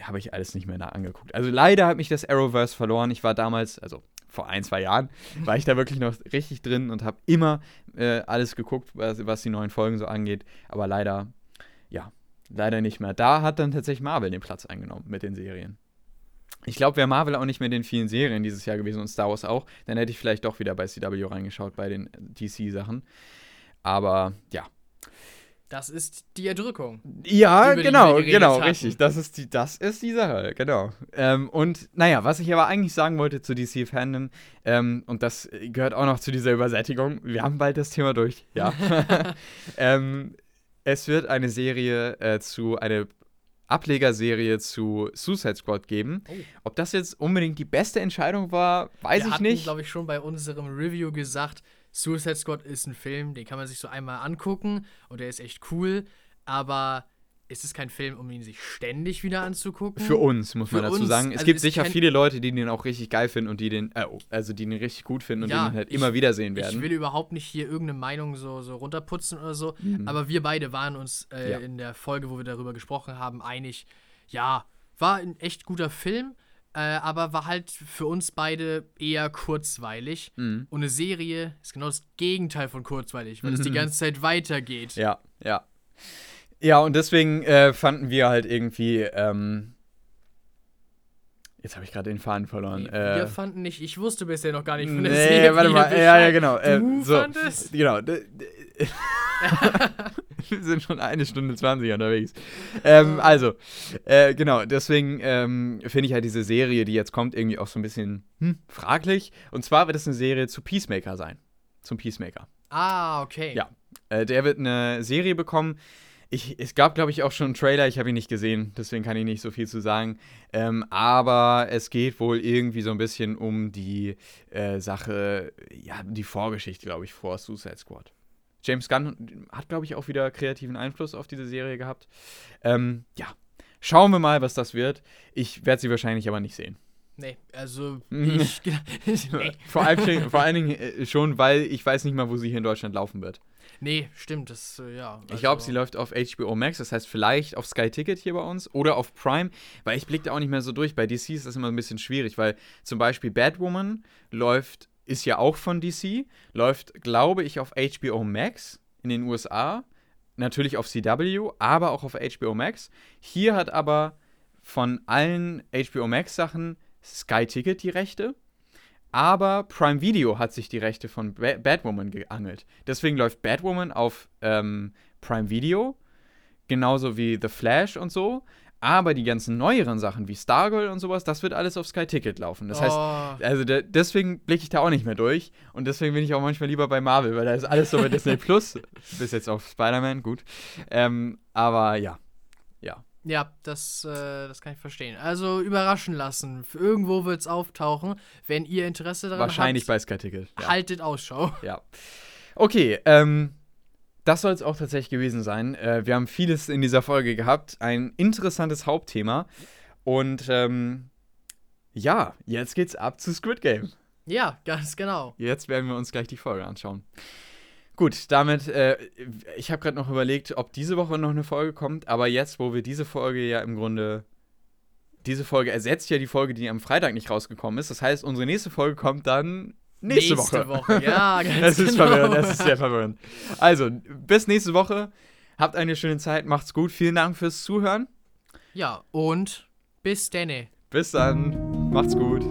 Habe ich alles nicht mehr angeguckt. Also leider hat mich das Arrowverse verloren. Ich war damals, also vor ein, zwei Jahren, war ich da wirklich noch richtig drin und habe immer äh, alles geguckt, was, was die neuen Folgen so angeht. Aber leider, ja, leider nicht mehr. Da hat dann tatsächlich Marvel den Platz eingenommen mit den Serien. Ich glaube, wäre Marvel auch nicht mehr in den vielen Serien dieses Jahr gewesen und Star Wars auch, dann hätte ich vielleicht doch wieder bei CW reingeschaut, bei den DC-Sachen. Aber ja. Das ist die Erdrückung. Ja, genau, genau, hatten. richtig. Das ist die, das ist die Sache, genau. Ähm, und naja, was ich aber eigentlich sagen wollte zu DC Fandom, ähm, und das gehört auch noch zu dieser Übersättigung, wir haben bald das Thema durch, ja. ähm, es wird eine Serie äh, zu, eine Ablegerserie zu Suicide Squad geben. Oh. Ob das jetzt unbedingt die beste Entscheidung war, weiß wir ich hatten, nicht. glaube ich, schon bei unserem Review gesagt, Suicide Squad ist ein Film, den kann man sich so einmal angucken und der ist echt cool, aber es ist kein Film, um ihn sich ständig wieder anzugucken. Für uns, muss Für man dazu uns, sagen. Es also gibt sicher viele Leute, die den auch richtig geil finden und die den, äh, also die den richtig gut finden und Ja, den halt ich- immer wiedersehen Ich werden. will überhaupt nicht hier irgendeine Meinung so, so runterputzen oder so, Mhm. aber wir beide waren uns äh, Ja. in der Folge, wo wir darüber gesprochen haben, einig, ja, war ein echt guter Film, äh, aber war halt für uns beide eher kurzweilig. Mhm. Und eine Serie ist genau das Gegenteil von kurzweilig, weil es die Mhm. ganze Zeit weitergeht. Ja, ja. Ja, und deswegen äh, fanden wir halt irgendwie, ähm, jetzt habe ich gerade den Faden verloren. Äh, wir fanden nicht, ich wusste bisher noch gar nicht von der nee, Serie. warte mal, ja, ja, genau. Äh, Du so, fandest? Genau. Wir sind schon eine Stunde 20 unterwegs. Ähm, also, äh, genau, deswegen ähm, finde ich halt diese Serie, die jetzt kommt, irgendwie auch so ein bisschen hm, fraglich. Und zwar wird es eine Serie zu Peacemaker sein. Zum Peacemaker. Ah, okay. Ja. Äh, der wird eine Serie bekommen. Ich, es gab, glaube ich, auch schon einen Trailer, ich habe ihn nicht gesehen, deswegen kann ich nicht so viel zu sagen. Ähm, aber es geht wohl irgendwie so ein bisschen um die äh, Sache, ja, die Vorgeschichte, glaube ich, vor Suicide Squad. James Gunn hat, glaube ich, auch wieder kreativen Einfluss auf diese Serie gehabt. Ähm, ja, schauen wir mal, was das wird. Ich werde sie wahrscheinlich aber nicht sehen. Nee, also ich. nee. Vor, allem, vor allen Dingen äh, schon, weil ich weiß nicht mal, wo sie hier in Deutschland laufen wird. nee, stimmt, das, äh, ja. Ich glaube, also- sie läuft auf HBO Max, das heißt vielleicht auf Sky Ticket hier bei uns oder auf Prime, weil ich blicke da auch nicht mehr so durch. Bei DC ist das immer ein bisschen schwierig, weil zum Beispiel Batwoman läuft, ist ja auch von DC, läuft, glaube ich, auf HBO Max in den USA, natürlich auf CW, aber auch auf HBO Max. Hier hat aber von allen HBO Max Sachen Sky Ticket die Rechte. Aber Prime Video hat sich die Rechte von ba Batwoman geangelt. Deswegen läuft Batwoman auf ähm, Prime Video, genauso wie The Flash und so. Aber die ganzen neueren Sachen wie Stargirl und sowas, das wird alles auf Sky Ticket laufen. Das heißt, Oh, also de deswegen blicke ich da auch nicht mehr durch. Und deswegen bin ich auch manchmal lieber bei Marvel, weil da ist alles so bei Disney Plus. Bis jetzt auf Spider-Man, gut. Ähm, aber ja. Ja. ja, das, äh, das kann ich verstehen. Also überraschen lassen. Irgendwo wird es auftauchen. Wenn ihr Interesse daran Wahrscheinlich habt, bei Sky Ticket. Ja. haltet Ausschau. Ja. Okay, ähm, das soll es auch tatsächlich gewesen sein. Äh, wir haben vieles in dieser Folge gehabt. Ein interessantes Hauptthema. Und ähm, ja, jetzt geht's ab zu Squid Game. Ja, ganz genau. Jetzt werden wir uns gleich die Folge anschauen. Gut, damit, äh, ich habe gerade noch überlegt, ob diese Woche noch eine Folge kommt, aber jetzt, wo wir diese Folge ja im Grunde, diese Folge ersetzt ja die Folge, die am Freitag nicht rausgekommen ist. Das heißt, unsere nächste Folge kommt dann nächste, Nächste Woche. Woche, ja, ganz das ist genau. verwirrend, das ist sehr verwirrend. Also, bis nächste Woche. Habt eine schöne Zeit, macht's gut. Vielen Dank fürs Zuhören. Ja, und bis denne. Bis dann. Macht's gut.